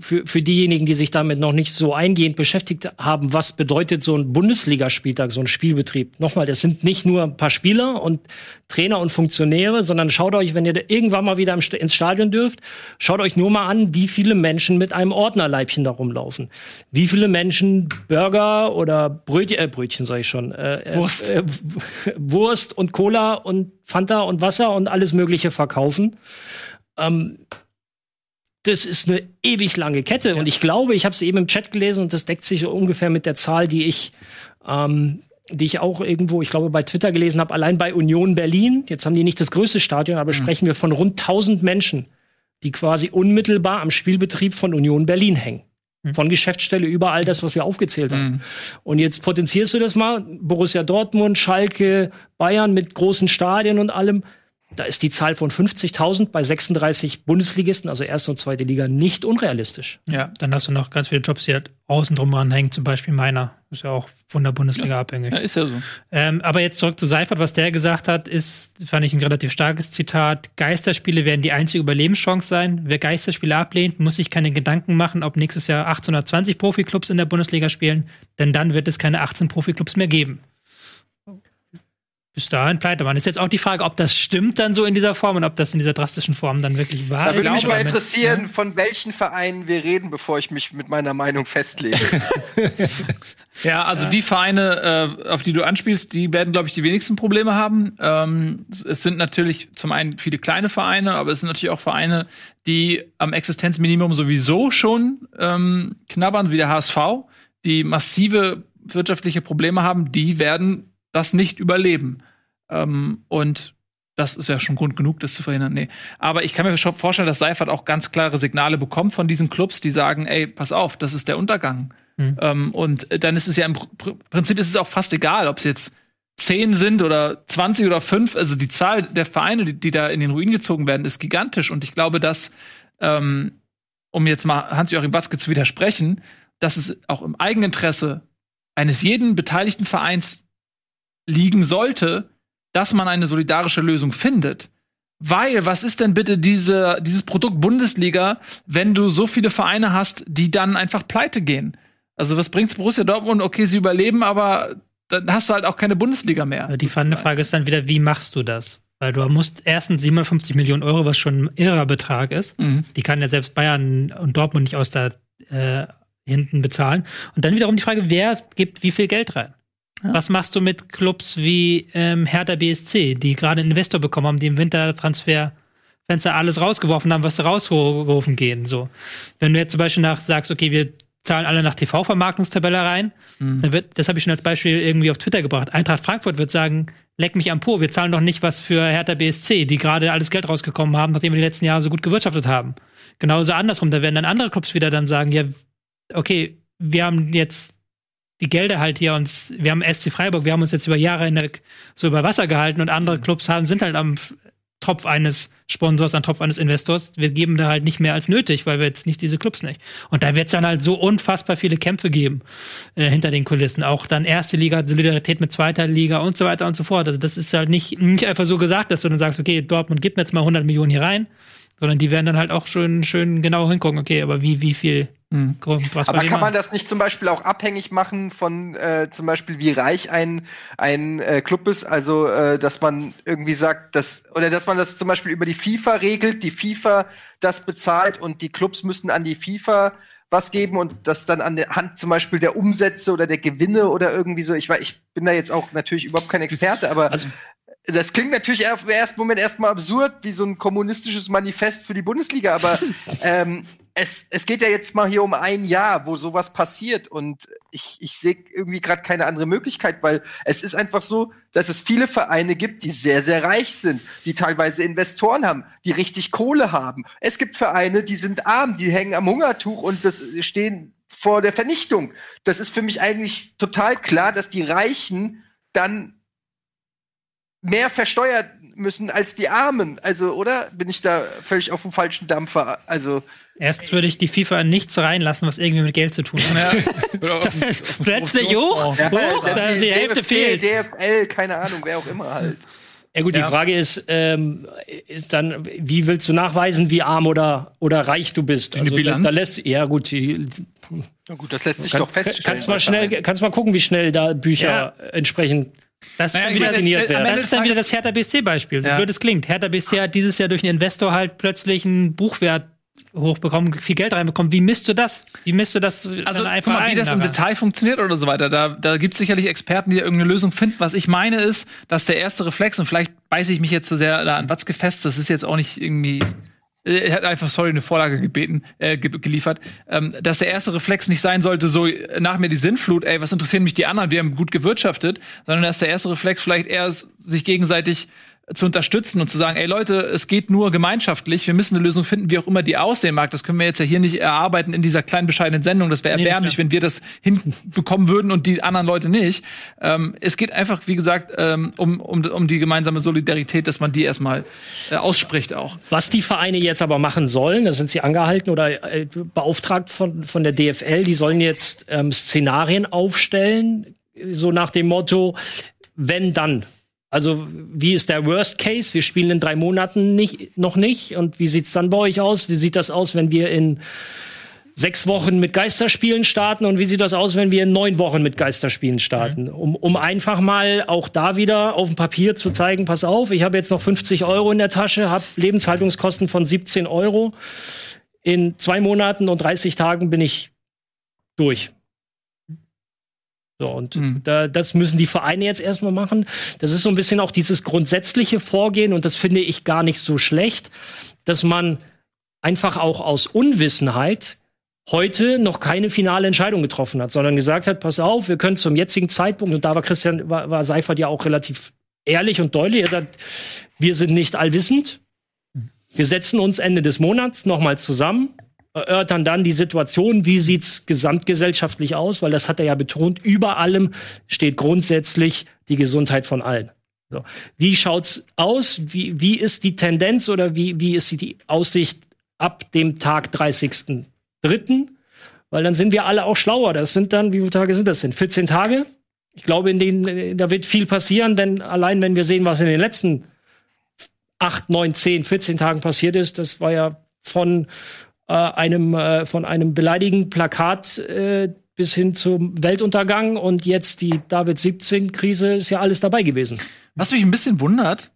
für, für diejenigen, die sich damit noch nicht so eingehend beschäftigt haben, was bedeutet so ein Bundesligaspieltag, so ein Spielbetrieb? Nochmal, das sind nicht nur ein paar Spieler und Trainer und Funktionäre, sondern schaut euch, wenn ihr irgendwann mal wieder ins Stadion dürft, schaut euch nur mal an, wie viele Menschen mit einem Ordnerleibchen da rumlaufen. Wie viele Menschen Burger oder Brötchen, äh, Brötchen sage ich schon, äh, Wurst. Äh, Wurst und Cola und Fanta und Wasser und alles Mögliche verkaufen. Ähm, das ist eine ewig lange Kette. Und ich glaube, ich habe es eben im Chat gelesen und das deckt sich ungefähr mit der Zahl, die ich, ähm, die ich auch irgendwo, ich glaube, bei Twitter gelesen habe, allein bei Union Berlin. Jetzt haben die nicht das größte Stadion, aber sprechen wir von rund 1000 Menschen, die quasi unmittelbar am Spielbetrieb von Union Berlin hängen. Von Geschäftsstelle über all das, was wir aufgezählt haben. Und jetzt potenzierst du das mal. Borussia Dortmund, Schalke, Bayern mit großen Stadien und allem. Da ist die Zahl von 50.000 bei 36 Bundesligisten, also erste und zweite Liga, nicht unrealistisch. Ja. Dann hast du noch ganz viele Jobs, die halt außen drum hängen, zum Beispiel meiner. Ist ja auch von der Bundesliga abhängig. ja, ist ja so. Ähm, aber jetzt zurück zu Seifert, was der gesagt hat, ist, fand ich ein relativ starkes Zitat. Geisterspiele werden die einzige Überlebenschance sein. Wer Geisterspiele ablehnt, muss sich keine Gedanken machen, ob nächstes Jahr 1820 Profiklubs in der Bundesliga spielen, denn dann wird es keine 18 Profiklubs mehr geben. Bis dahin pleite man. Ist jetzt auch die Frage, ob das stimmt dann so in dieser Form und ob das in dieser drastischen Form dann wirklich wahr Da würde mich mal mit- interessieren, von welchen Vereinen wir reden, bevor ich mich mit meiner Meinung festlege. Ja, also die Vereine, äh, auf die du anspielst, die werden, glaube ich, die wenigsten Probleme haben. Ähm, es- es sind natürlich zum einen viele kleine Vereine, aber es sind natürlich auch Vereine, die am Existenzminimum sowieso schon ähm, knabbern, wie der HSV, die massive wirtschaftliche Probleme haben, die werden das nicht überleben. Ähm, und das ist ja schon Grund genug, das zu verhindern. Nee. Aber ich kann mir schon vorstellen, dass Seifert auch ganz klare Signale bekommt von diesen Clubs, die sagen, ey, pass auf, das ist der Untergang. Ähm, und dann ist es ja im Pr Prinzip ist es auch fast egal, ob es jetzt 10 sind oder 20 oder 5. Also die Zahl der Vereine, die, die da in den Ruin gezogen werden, ist gigantisch. Und ich glaube, dass, ähm, um jetzt mal Hans-Joachim Watzke zu widersprechen, dass es auch im Eigeninteresse eines jeden beteiligten Vereins liegen sollte, dass man eine solidarische Lösung findet. Weil, was ist denn bitte diese, dieses Produkt Bundesliga, wenn du so viele Vereine hast, die dann einfach pleite gehen? Also, was bringt's Borussia Dortmund? Okay, sie überleben, aber dann hast du halt auch keine Bundesliga mehr. Die spannende Frage ist dann wieder, wie machst du das? Weil du musst erstens 57 Millionen Euro, was schon ein irrer Betrag ist, Mhm. die kann ja selbst Bayern und Dortmund nicht aus da äh, hinten bezahlen. Und dann wiederum die Frage, wer gibt wie viel Geld rein? Ja. Was machst du mit Clubs wie ähm, Hertha BSC, die gerade einen Investor bekommen haben, die im Wintertransferfenster alles rausgeworfen haben, was sie rausgerufen gehen? So. Wenn du jetzt zum Beispiel nach sagst, okay, wir zahlen alle nach TV-Vermarktungstabelle rein, Mhm. dann wird, das habe ich schon als Beispiel irgendwie auf Twitter gebracht. Eintracht Frankfurt wird sagen, leck mich am Po, wir zahlen doch nicht was für Hertha BSC, die gerade alles Geld rausgekommen haben, nachdem wir die letzten Jahre so gut gewirtschaftet haben. Genauso andersrum, da werden dann andere Clubs wieder dann sagen, ja, okay, wir haben jetzt die Gelder halt hier uns, wir haben SC Freiburg, wir haben uns jetzt über Jahre hinweg so über Wasser gehalten und andere Clubs haben, sind halt am F- Tropf eines Sponsors, am Tropf eines Investors. Wir geben da halt nicht mehr als nötig, weil wir jetzt nicht diese Clubs nicht. Und da wird es dann halt so unfassbar viele Kämpfe geben äh, hinter den Kulissen. Auch dann erste Liga, Solidarität mit zweiter Liga und so weiter und so fort. Also das ist halt nicht, nicht einfach so gesagt, dass du dann sagst, okay, Dortmund gibt mir jetzt mal 100 Millionen hier rein, sondern die werden dann halt auch schön, schön genau hingucken, okay, aber wie, wie viel, Mhm. Aber kann man das nicht zum Beispiel auch abhängig machen von äh, zum Beispiel wie reich ein ein äh, Club ist? Also äh, dass man irgendwie sagt, dass oder dass man das zum Beispiel über die FIFA regelt, die FIFA das bezahlt und die Clubs müssen an die FIFA was geben und das dann an der Hand zum Beispiel der Umsätze oder der Gewinne oder irgendwie so. Ich ich bin da jetzt auch natürlich überhaupt kein Experte, aber Also- das klingt natürlich im ersten Moment erstmal absurd, wie so ein kommunistisches Manifest für die Bundesliga, aber ähm, es, es geht ja jetzt mal hier um ein Jahr, wo sowas passiert und ich, ich sehe irgendwie gerade keine andere Möglichkeit, weil es ist einfach so, dass es viele Vereine gibt, die sehr, sehr reich sind, die teilweise Investoren haben, die richtig Kohle haben. Es gibt Vereine, die sind arm, die hängen am Hungertuch und das stehen vor der Vernichtung. Das ist für mich eigentlich total klar, dass die Reichen dann mehr versteuert müssen als die Armen. Also, oder? Bin ich da völlig auf dem falschen Dampfer? Also, Erstens würde ich die FIFA in nichts reinlassen, was irgendwie mit Geld zu tun hat. Plötzlich hoch, ja, hoch, dann da, die Hälfte DFB, fehlt. DFL, keine Ahnung, wer auch immer halt. Ja gut, Ja. die Frage ist, ähm, ist dann, wie willst du nachweisen, wie arm oder, oder reich du bist? Also Die da, da lässt, ja gut, die, Na gut, das lässt sich kann, doch feststellen. kannst mal schnell, kannst mal gucken, wie schnell da Bücher entsprechend Das Naja, wieder, Ende das des ist dann wieder das Hertha BSC-Beispiel. So Ja. blöd es klingt. Hertha BSC hat dieses Jahr durch einen Investor halt plötzlich einen Buchwert hochbekommen, viel Geld reinbekommen. Wie misst du das? Wie misst du das Also, guck mal, wie ein das im daran? Detail funktioniert oder so weiter. Da, da gibt es sicherlich Experten, die irgendeine Lösung finden. Was ich meine ist, dass der erste Reflex, und vielleicht beiße ich mich jetzt zu sehr da an Watzke fest, das ist jetzt auch nicht irgendwie. äh, Er hat einfach, sorry, eine Vorlage gebeten, äh, ge geliefert, ähm, dass der erste Reflex nicht sein sollte, so nach mir die Sinnflut, ey, was interessieren mich die anderen, wir haben gut gewirtschaftet, sondern dass der erste Reflex vielleicht eher sich gegenseitig zu unterstützen und zu sagen, ey Leute, es geht nur gemeinschaftlich, wir müssen eine Lösung finden, wie auch immer die aussehen mag. Das können wir jetzt ja hier nicht erarbeiten in dieser kleinen bescheidenen Sendung. Das wäre Nee, erbärmlich, wenn wir das hinbekommen würden und die anderen Leute nicht. Ähm, es geht einfach, wie gesagt, ähm, um, um, um die gemeinsame Solidarität, dass man die erstmal äh, ausspricht auch. Was die Vereine jetzt aber machen sollen, da sind sie angehalten oder äh, beauftragt von, von der DFL, die sollen jetzt ähm, Szenarien aufstellen, so nach dem Motto, wenn dann. Also wie ist der Worst Case? Wir spielen in drei Monaten nicht, noch nicht. Und wie sieht's dann bei euch aus? Wie sieht das aus, wenn wir in sechs Wochen mit Geisterspielen starten und wie sieht das aus, wenn wir in neun Wochen mit Geisterspielen starten? Um, um einfach mal auch da wieder auf dem Papier zu zeigen, pass auf, ich habe jetzt noch 50 Euro in der Tasche, habe Lebenshaltungskosten von 17 Euro. In zwei Monaten und 30 Tagen bin ich durch. So, und Mhm. da, das müssen die Vereine jetzt erstmal machen. Das ist so ein bisschen auch dieses grundsätzliche Vorgehen und das finde ich gar nicht so schlecht, dass man einfach auch aus Unwissenheit heute noch keine finale Entscheidung getroffen hat, sondern gesagt hat, pass auf, wir können zum jetzigen Zeitpunkt, und da war Christian, war, war Seifert ja auch relativ ehrlich und deutlich, er sagt, wir sind nicht allwissend. Wir setzen uns Ende des Monats nochmal zusammen, erörtern dann die Situation, wie sieht's gesamtgesellschaftlich aus, weil das hat er ja betont, über allem steht grundsätzlich die Gesundheit von allen. So. Wie schaut's aus? Wie, wie ist die Tendenz oder wie, wie ist die Aussicht ab dem Tag 30.03.? Weil dann sind wir alle auch schlauer. Das sind dann, wie viele Tage sind das denn? 14 Tage? Ich glaube, in denen, da wird viel passieren, denn allein wenn wir sehen, was in den letzten 8, 9, 10, 14 Tagen passiert ist, das war ja von äh, einem, äh, von einem beleidigenden Plakat äh, bis hin zum Weltuntergang und jetzt die David 17 Krise ist ja alles dabei gewesen. Was mich ein bisschen wundert,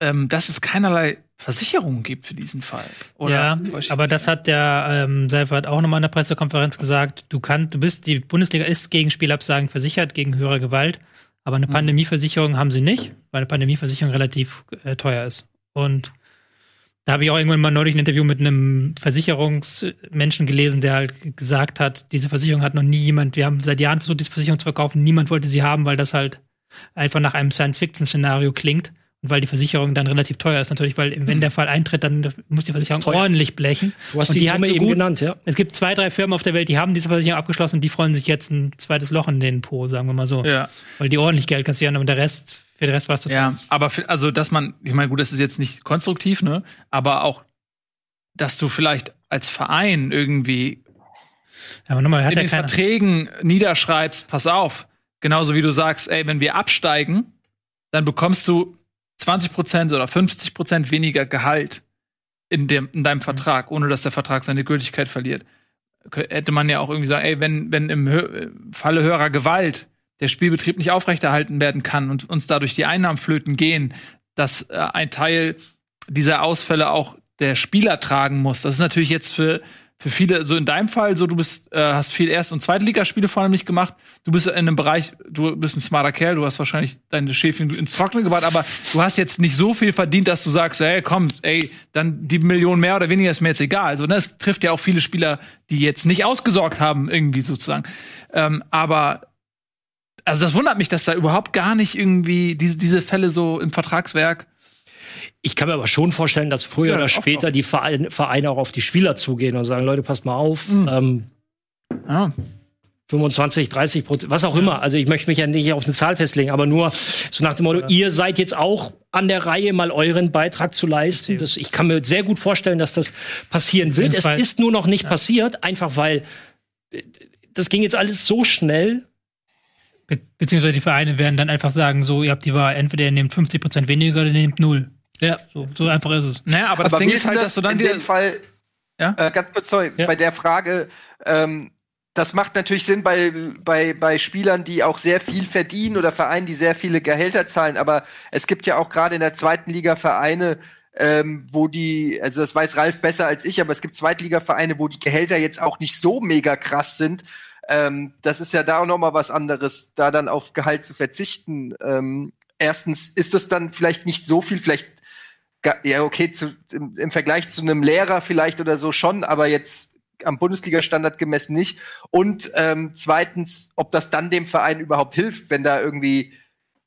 ähm, dass es keinerlei Versicherungen gibt für diesen Fall. Oder ja, aber das hat der ähm, Seifert auch nochmal in der Pressekonferenz gesagt. Du kannst, du bist, die Bundesliga ist gegen Spielabsagen versichert, gegen höhere Gewalt, aber eine Pandemieversicherung haben sie nicht, weil eine Pandemieversicherung relativ äh, teuer ist. Und da habe ich auch irgendwann mal neulich ein Interview mit einem Versicherungsmenschen gelesen, der halt gesagt hat, diese Versicherung hat noch nie jemand, wir haben seit Jahren versucht, diese Versicherung zu verkaufen, niemand wollte sie haben, weil das halt einfach nach einem Science-Fiction-Szenario klingt. Und weil die Versicherung dann relativ teuer ist, natürlich, weil wenn der Fall eintritt, dann muss die Versicherung ordentlich blechen. Du hast Und die, die Summe so eben gut- genannt, ja. Es gibt zwei, drei Firmen auf der Welt, die haben diese Versicherung abgeschlossen, die freuen sich jetzt ein zweites Loch in den Po, sagen wir mal so. Ja. Weil die ordentlich Geld kassieren und der Rest, für den Rest war es total. Ja, aber für, also, dass man, ich meine, gut, das ist jetzt nicht konstruktiv, ne? Aber auch, dass du vielleicht als Verein irgendwie Aber nochmal, hat in ja den keiner. Verträgen niederschreibst, pass auf, genauso wie du sagst, ey, wenn wir absteigen, dann bekommst du 20% oder 50% weniger Gehalt in, dem, in deinem Vertrag, ohne dass der Vertrag seine Gültigkeit verliert. Hätte man ja auch irgendwie sagen, ey, wenn, wenn im Hö Falle höherer Gewalt der Spielbetrieb nicht aufrechterhalten werden kann und uns dadurch die Einnahmen flöten gehen, dass äh, ein Teil dieser Ausfälle auch der Spieler tragen muss. Das ist natürlich jetzt für, für viele, so in deinem Fall, so du bist, äh, hast viel Erst- und Zweitligaspiele vor allem nicht gemacht. Du bist in einem Bereich, du bist ein smarter Kerl, du hast wahrscheinlich deine Schäfchen ins Trockene gebracht, aber du hast jetzt nicht so viel verdient, dass du sagst, ey, komm, ey, dann die Million mehr oder weniger ist mir jetzt egal. Also, ne, es trifft ja auch viele Spieler, die jetzt nicht ausgesorgt haben, irgendwie sozusagen. Ähm, aber also das wundert mich, dass da überhaupt gar nicht irgendwie diese, diese Fälle so im Vertragswerk. Ich kann mir aber schon vorstellen, dass früher Ja, oder später auch. die Vereine, Vereine auch auf die Spieler zugehen und sagen, Leute, passt mal auf, Mhm. ähm, Ja. 25, 30 Prozent, was auch immer. Also ich möchte mich ja nicht auf eine Zahl festlegen, aber nur so nach dem Motto, ihr seid jetzt auch an der Reihe, mal euren Beitrag zu leisten. Das, ich kann mir sehr gut vorstellen, dass das passieren wird. Es ist nur noch nicht passiert, einfach weil äh, das ging jetzt alles so schnell. Be beziehungsweise die Vereine werden dann einfach sagen, so, ihr habt die Wahl, entweder ihr nehmt 50% weniger oder ihr nehmt null. Ja, so, so einfach ist es. Naja, aber das Aber Ding ist halt, denn dass du dann in dem Fall, Ja? äh, ganz kurz, sorry, Ja. bei der Frage, ähm, das macht natürlich Sinn bei, bei, bei Spielern, die auch sehr viel verdienen oder Vereinen, die sehr viele Gehälter zahlen. Aber es gibt ja auch gerade in der zweiten Liga Vereine, ähm, wo die, also das weiß Ralf besser als ich, aber es gibt Zweitligavereine, wo die Gehälter jetzt auch nicht so mega krass sind. Ähm, das ist ja da auch noch mal was anderes, da dann auf Gehalt zu verzichten. Ähm, erstens ist das dann vielleicht nicht so viel, vielleicht ja okay, zu, im, im Vergleich zu einem Lehrer vielleicht oder so schon, aber jetzt am Bundesliga-Standard gemessen nicht. Und ähm, zweitens, ob das dann dem Verein überhaupt hilft, wenn da irgendwie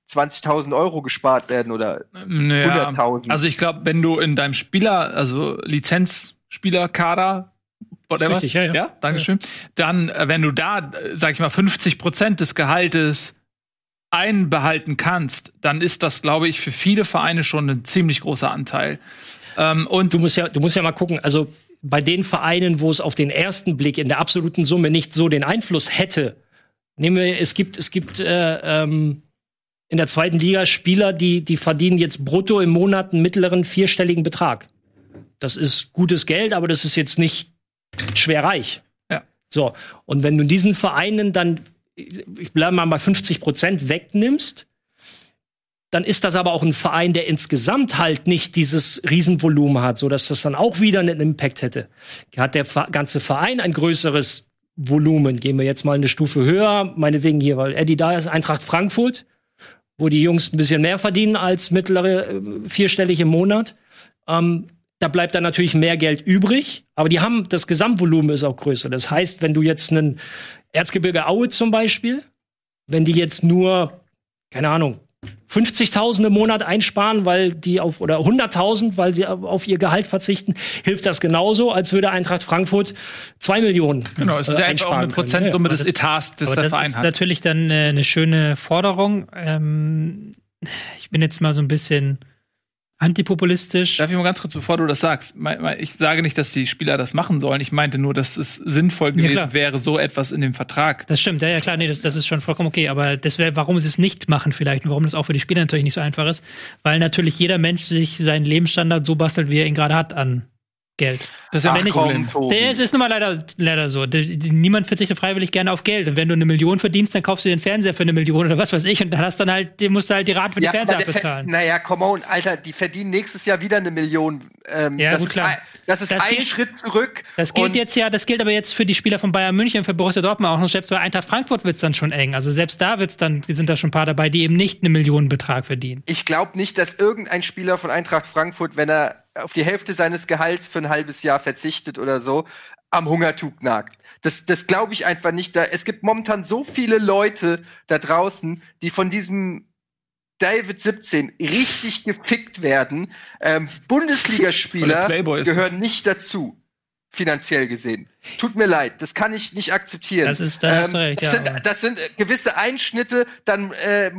20.000 Euro gespart werden oder Naja, 100.000. also ich glaube, wenn du in deinem Spieler, also Lizenzspielerkader, whatever, Richtig, ja, ja. ja, Dankeschön, dann, äh, wenn du da, äh, sag ich mal, 50 Prozent des Gehaltes einbehalten kannst, dann ist das, glaube ich, für viele Vereine schon ein ziemlich großer Anteil. Ähm, und Du musst ja, du musst ja mal gucken, also bei den Vereinen, wo es auf den ersten Blick in der absoluten Summe nicht so den Einfluss hätte, nehmen wir, es gibt, es gibt äh, ähm, in der zweiten Liga Spieler, die, die verdienen jetzt brutto im Monat einen mittleren vierstelligen Betrag. Das ist gutes Geld, aber das ist jetzt nicht schwer reich. Ja. So, und wenn du diesen Vereinen dann, ich bleibe mal bei 50 Prozent wegnimmst, dann ist das aber auch ein Verein, der insgesamt halt nicht dieses Riesenvolumen hat, so dass das dann auch wieder einen Impact hätte. Hat der ganze Verein ein größeres Volumen, gehen wir jetzt mal eine Stufe höher, meinetwegen hier, weil Eddie da ist, Eintracht Frankfurt, wo die Jungs ein bisschen mehr verdienen als mittlere äh, vierstellig im Monat. Ähm, da bleibt dann natürlich mehr Geld übrig, aber die haben, das Gesamtvolumen ist auch größer. Das heißt, wenn du jetzt einen Erzgebirge Aue zum Beispiel, wenn die jetzt nur, keine Ahnung, 50.000 im Monat einsparen, weil die auf oder 100.000, weil sie auf ihr Gehalt verzichten, hilft das genauso, als würde Eintracht Frankfurt 2 Millionen genau, es ist äh, ja einfach auch eine. Prozentsumme Ja, des das- Etats, das Aber der das Verein ist hat. natürlich dann äh, eine schöne Forderung. Ähm, ich bin jetzt mal so ein bisschen antipopulistisch. Darf ich mal ganz kurz, bevor du das sagst, ich sage nicht, dass die Spieler das machen sollen. Ich meinte nur, dass es sinnvoll gewesen klar. wäre, so etwas in dem Vertrag. Das stimmt, ja, ja klar, nee, das, das ist schon vollkommen okay. Aber das wäre, warum sie es nicht machen vielleicht und warum das auch für die Spieler natürlich nicht so einfach ist, weil natürlich jeder Mensch sich seinen Lebensstandard so bastelt, wie er ihn gerade hat an Geld. Das ist ja Ach Problem. komm. Es ist nun mal leider, leider so. Niemand verzichtet freiwillig gerne auf Geld. Und wenn du eine Million verdienst, dann kaufst du dir den Fernseher für eine Million oder was weiß ich. Und dann hast dann halt, musst du halt die Rate für die Ja, Fernseher bezahlen. Naja, come on, Alter, die verdienen nächstes Jahr wieder eine Million. Ähm, Ja, das, gut, ist klar. ein, das ist Das ein gilt- Schritt zurück. Das gilt jetzt ja, das gilt aber jetzt für die Spieler von Bayern München, für Borussia Dortmund auch noch. Selbst bei Eintracht Frankfurt wird's dann schon eng. Also selbst da wird's dann, sind da schon ein paar dabei, die eben nicht einen Millionenbetrag verdienen. Ich glaube nicht, dass irgendein Spieler von Eintracht Frankfurt, wenn er auf die Hälfte seines Gehalts für ein halbes Jahr verzichtet oder so, am Hungertuch nagt. Das, das glaube ich einfach nicht. Da, es gibt momentan so viele Leute da draußen, die von diesem David 17 richtig gefickt werden. Ähm, Bundesligaspieler gehören nicht dazu, finanziell gesehen. Tut mir leid, das kann ich nicht akzeptieren. Das ist- da du recht, das, ja. sind, das sind äh, gewisse Einschnitte, dann äh, äh,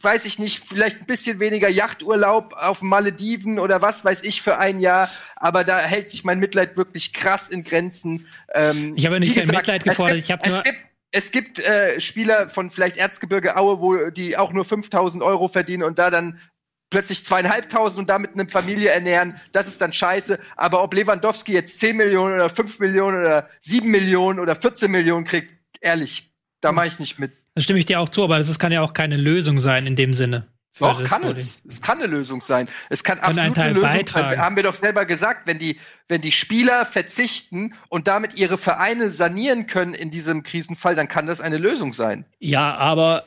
weiß ich nicht, vielleicht ein bisschen weniger Yachturlaub auf Malediven oder was weiß ich für ein Jahr, aber da hält sich mein Mitleid wirklich krass in Grenzen. Ähm, Ich habe ja nicht kein Mitleid gefordert, Es ich habe gibt, nur- gibt, es gibt äh, Spieler von vielleicht Erzgebirge Aue, wo die auch nur 5000 Euro verdienen und da dann plötzlich zweieinhalbtausend und damit eine Familie ernähren, das ist dann scheiße. Aber ob Lewandowski jetzt 10 Millionen oder 5 Millionen oder 7 Millionen oder 14 Millionen kriegt, ehrlich, da mache ich nicht mit. Da stimme ich dir auch zu, aber das kann ja auch keine Lösung sein in dem Sinne. Doch, kann es. Es kann eine Lösung sein. Es kann ein absolut eine Lösung beitragen. sein. Haben wir doch selber gesagt, wenn die, wenn die Spieler verzichten und damit ihre Vereine sanieren können in diesem Krisenfall, dann kann das eine Lösung sein. Ja, aber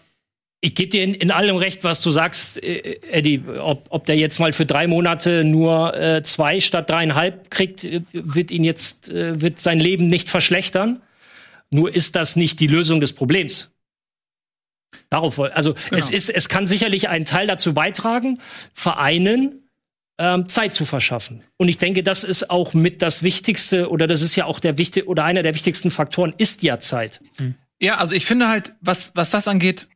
ich gebe dir in, in allem recht, was du sagst, äh, Eddie. Ob, ob der jetzt mal für drei Monate nur äh, zwei statt dreieinhalb kriegt, äh, wird ihn jetzt, äh, wird sein Leben nicht verschlechtern. Nur ist das nicht die Lösung des Problems. Darauf, also es ist, es kann sicherlich einen Teil dazu beitragen, Vereinen ähm, Zeit zu verschaffen. Und ich denke, das ist auch mit das Wichtigste oder das ist ja auch der wichtig oder einer der wichtigsten Faktoren ist ja Zeit. Ja, also ich finde halt, was, was das angeht,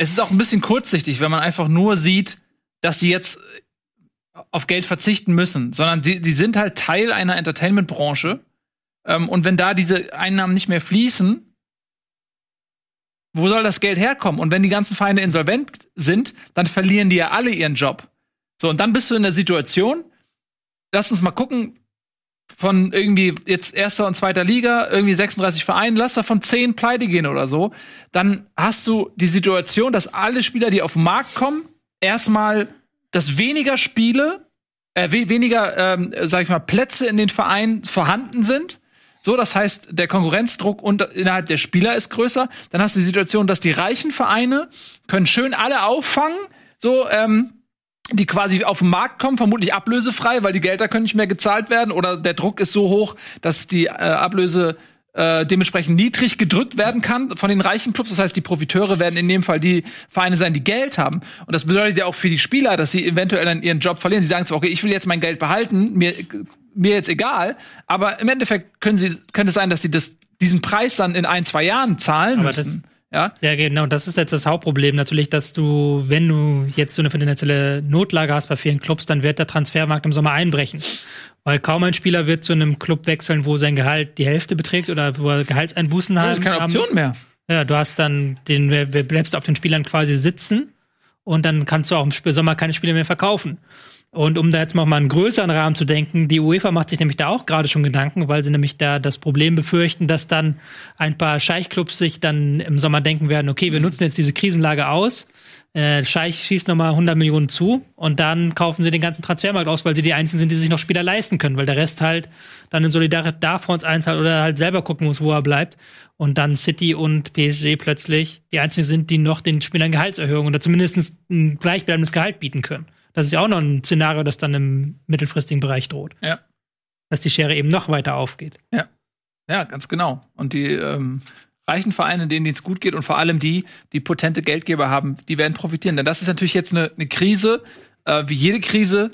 es ist auch ein bisschen kurzsichtig, wenn man einfach nur sieht, dass sie jetzt äh, auf Geld verzichten müssen, sondern sie, die sind halt Teil einer Entertainment-Branche. Ähm, und wenn da diese Einnahmen nicht mehr fließen, wo soll das Geld herkommen? Und wenn die ganzen Vereine insolvent sind, dann verlieren die ja alle ihren Job. So, und dann bist du in der Situation, lass uns mal gucken, von irgendwie jetzt erster und zweiter Liga, irgendwie 36 Vereine, lass davon 10 pleite gehen oder so, dann hast du die Situation, dass alle Spieler, die auf den Markt kommen, erstmal, dass weniger Spiele, äh, we weniger, ähm, sag ich mal, Plätze in den Vereinen vorhanden sind. So, das heißt, der Konkurrenzdruck unter, innerhalb der Spieler ist größer. Dann hast du die Situation, dass die reichen Vereine können schön alle auffangen, so, ähm, die quasi auf den Markt kommen, vermutlich ablösefrei, weil die Gelder können nicht mehr gezahlt werden oder der Druck ist so hoch, dass die äh, Ablöse äh, dementsprechend niedrig gedrückt werden kann von den reichen Clubs. Das heißt, die Profiteure werden in dem Fall die Vereine sein, die Geld haben. Und das bedeutet ja auch für die Spieler, dass sie eventuell dann ihren Job verlieren. Sie sagen zwar, okay, ich will jetzt mein Geld behalten, mir, mir jetzt egal, aber im Endeffekt können sie, könnte es sein, dass sie das, diesen Preis dann in ein, zwei Jahren zahlen Aber müssen. Ja, Ja, genau, das ist jetzt das Hauptproblem natürlich, dass du, wenn du jetzt so eine finanzielle Notlage hast bei vielen Clubs, dann wird der Transfermarkt im Sommer einbrechen. Weil kaum ein Spieler wird zu einem Club wechseln, wo sein Gehalt die Hälfte beträgt oder wo er Gehaltseinbußen hat. ist keine Option mehr. Ja, du hast dann den, wer- bleibst auf den Spielern quasi sitzen und dann kannst du auch im Sommer keine Spiele mehr verkaufen. Und um da jetzt noch mal einen größeren Rahmen zu denken, die UEFA macht sich nämlich da auch gerade schon Gedanken, weil sie nämlich da das Problem befürchten, dass dann ein paar Scheichclubs sich dann im Sommer denken werden, okay, wir nutzen jetzt diese Krisenlage aus, äh, Scheich schießt noch mal 100 Millionen zu und dann kaufen sie den ganzen Transfermarkt aus, weil sie die Einzigen sind, die sich noch Spieler leisten können, weil der Rest halt dann in Solidarität uns einzahlt oder halt selber gucken muss, wo er bleibt. Und dann City und PSG plötzlich die Einzigen sind, die noch den Spielern Gehaltserhöhungen oder zumindest ein gleichbleibendes Gehalt bieten können. Das ist ja auch noch ein Szenario, das dann im mittelfristigen Bereich droht. Ja. Dass die Schere eben noch weiter aufgeht. Ja, ganz genau. Und die ähm, reichen Vereine, denen es gut geht und vor allem die, die potente Geldgeber haben, die werden profitieren. Denn das ist natürlich jetzt eine, eine Krise, äh, wie jede Krise,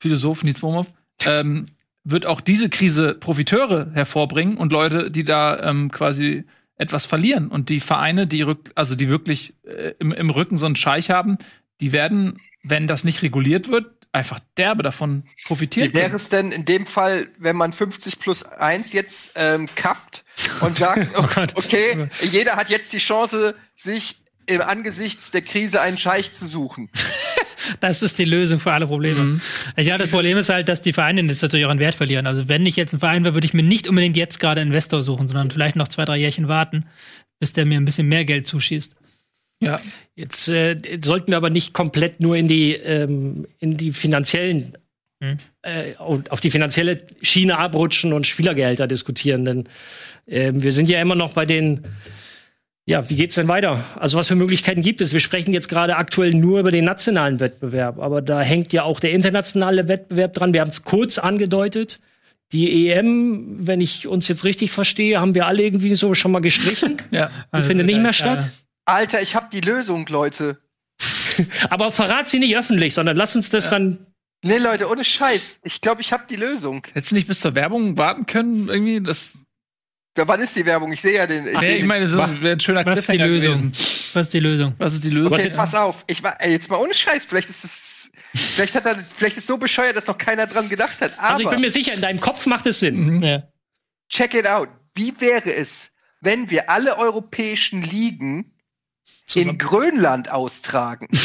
Philosoph Nils Womhoff, ähm, wird auch diese Krise Profiteure hervorbringen und Leute, die da ähm, quasi etwas verlieren. Und die Vereine, die rück, also die wirklich äh, im, im Rücken so einen Scheich haben, die werden, wenn das nicht reguliert wird, einfach derbe davon profitieren. Wie wäre es denn in dem Fall, wenn man 50 plus 1 jetzt ähm, kappt und sagt, Oh okay, jeder hat jetzt die Chance, sich im Angesichts der Krise einen Scheich zu suchen. Das ist die Lösung für alle Probleme. Mhm. Ja, das Problem ist halt, dass die Vereine jetzt natürlich ihren Wert verlieren. Also wenn ich jetzt ein Verein wäre, würde ich mir nicht unbedingt jetzt gerade einen Investor suchen, sondern vielleicht noch zwei, drei Jährchen warten, bis der mir ein bisschen mehr Geld zuschießt. Ja. Jetzt äh, sollten wir aber nicht komplett nur in die, ähm, in die finanziellen, Hm. äh, auf die finanzielle Schiene abrutschen und Spielergehälter diskutieren, denn ähm, wir sind ja immer noch bei den ja, wie geht's denn weiter? Also was für Möglichkeiten gibt es? Wir sprechen jetzt gerade aktuell nur über den nationalen Wettbewerb, aber da hängt ja auch der internationale Wettbewerb dran. Wir haben es kurz angedeutet. Die EM, wenn ich uns jetzt richtig verstehe, haben wir alle irgendwie so schon mal gestrichen. Ja. Die findet nicht mehr statt. Alter, ich hab die Lösung, Leute. Aber verrat sie nicht öffentlich, sondern lass uns das dann. Nee, Leute, ohne Scheiß. Ich glaube, ich hab die Lösung. Hättest du nicht bis zur Werbung warten können, irgendwie? Das, Ja, wann ist die Werbung? Ich sehe ja den. Ich nee, seh ich meine, das wäre ein schöner Was ist die Lösung? gewesen. Was ist die Lösung? Was ist die Lösung? Was Jetzt pass auf. Ich war, ey, jetzt mal ohne Scheiß. Vielleicht ist das. Vielleicht hat er, vielleicht ist so bescheuert, dass noch keiner dran gedacht hat. Aber Also ich bin mir sicher, in deinem Kopf macht es Sinn. Ja. check it out. Wie wäre es, wenn wir alle europäischen Ligen in Grönland austragen?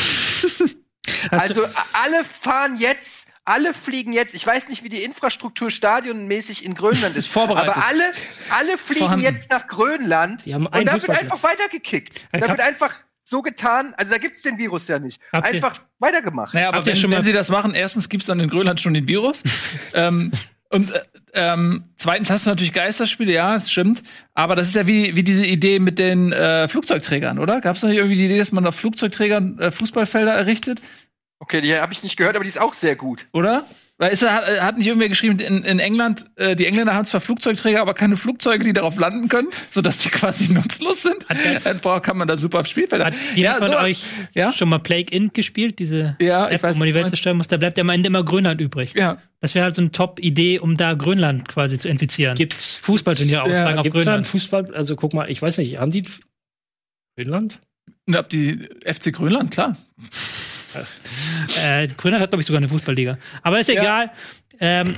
Also alle fahren jetzt, alle fliegen jetzt. Ich weiß nicht, wie die Infrastruktur stadionmäßig in Grönland ist. Vorbereitet. Aber alle, alle fliegen Vorhanden. jetzt nach Grönland Die haben und da wird einfach weitergekickt. Ein Da wird einfach so getan, also da gibt's den Virus ja nicht. Habt ihr- Einfach weitergemacht. Naja, aber ihr wenn, wenn sie das machen, erstens gibt's dann in Grönland schon den Virus. ähm, und äh, ähm, zweitens hast du natürlich Geisterspiele, ja, das stimmt. Aber das ist ja wie, wie diese Idee mit den äh, Flugzeugträgern, oder? Gab's noch nicht irgendwie die Idee, dass man auf Flugzeugträgern äh, Fußballfelder errichtet? Okay, die habe ich nicht gehört, aber die ist auch sehr gut. Oder? Weil es hat, äh, hat nicht irgendwer geschrieben, in, in England, äh, die Engländer haben zwar Flugzeugträger, aber keine Flugzeuge, die darauf landen können, sodass die quasi nutzlos sind. Dann braucht- kann man da super auf Spielfelder. hat jemand von so- euch ja? schon mal Plague Int gespielt? Diese Ja, ich App, weiß, wo man die Welt zerstören muss. Da bleibt ja am Ende immer Grönland übrig. Ja. Das wäre halt so eine Top-Idee, um da Grönland quasi zu infizieren. Gibt's Fußballturnier austragen auf Gibt's da Grönland. Fußball? Also guck mal, ich weiß nicht, haben die Grönland? Und ab die FC Grönland, klar. Äh, Grönland hat, glaube ich, sogar eine Fußballliga. Aber ist egal. Ähm,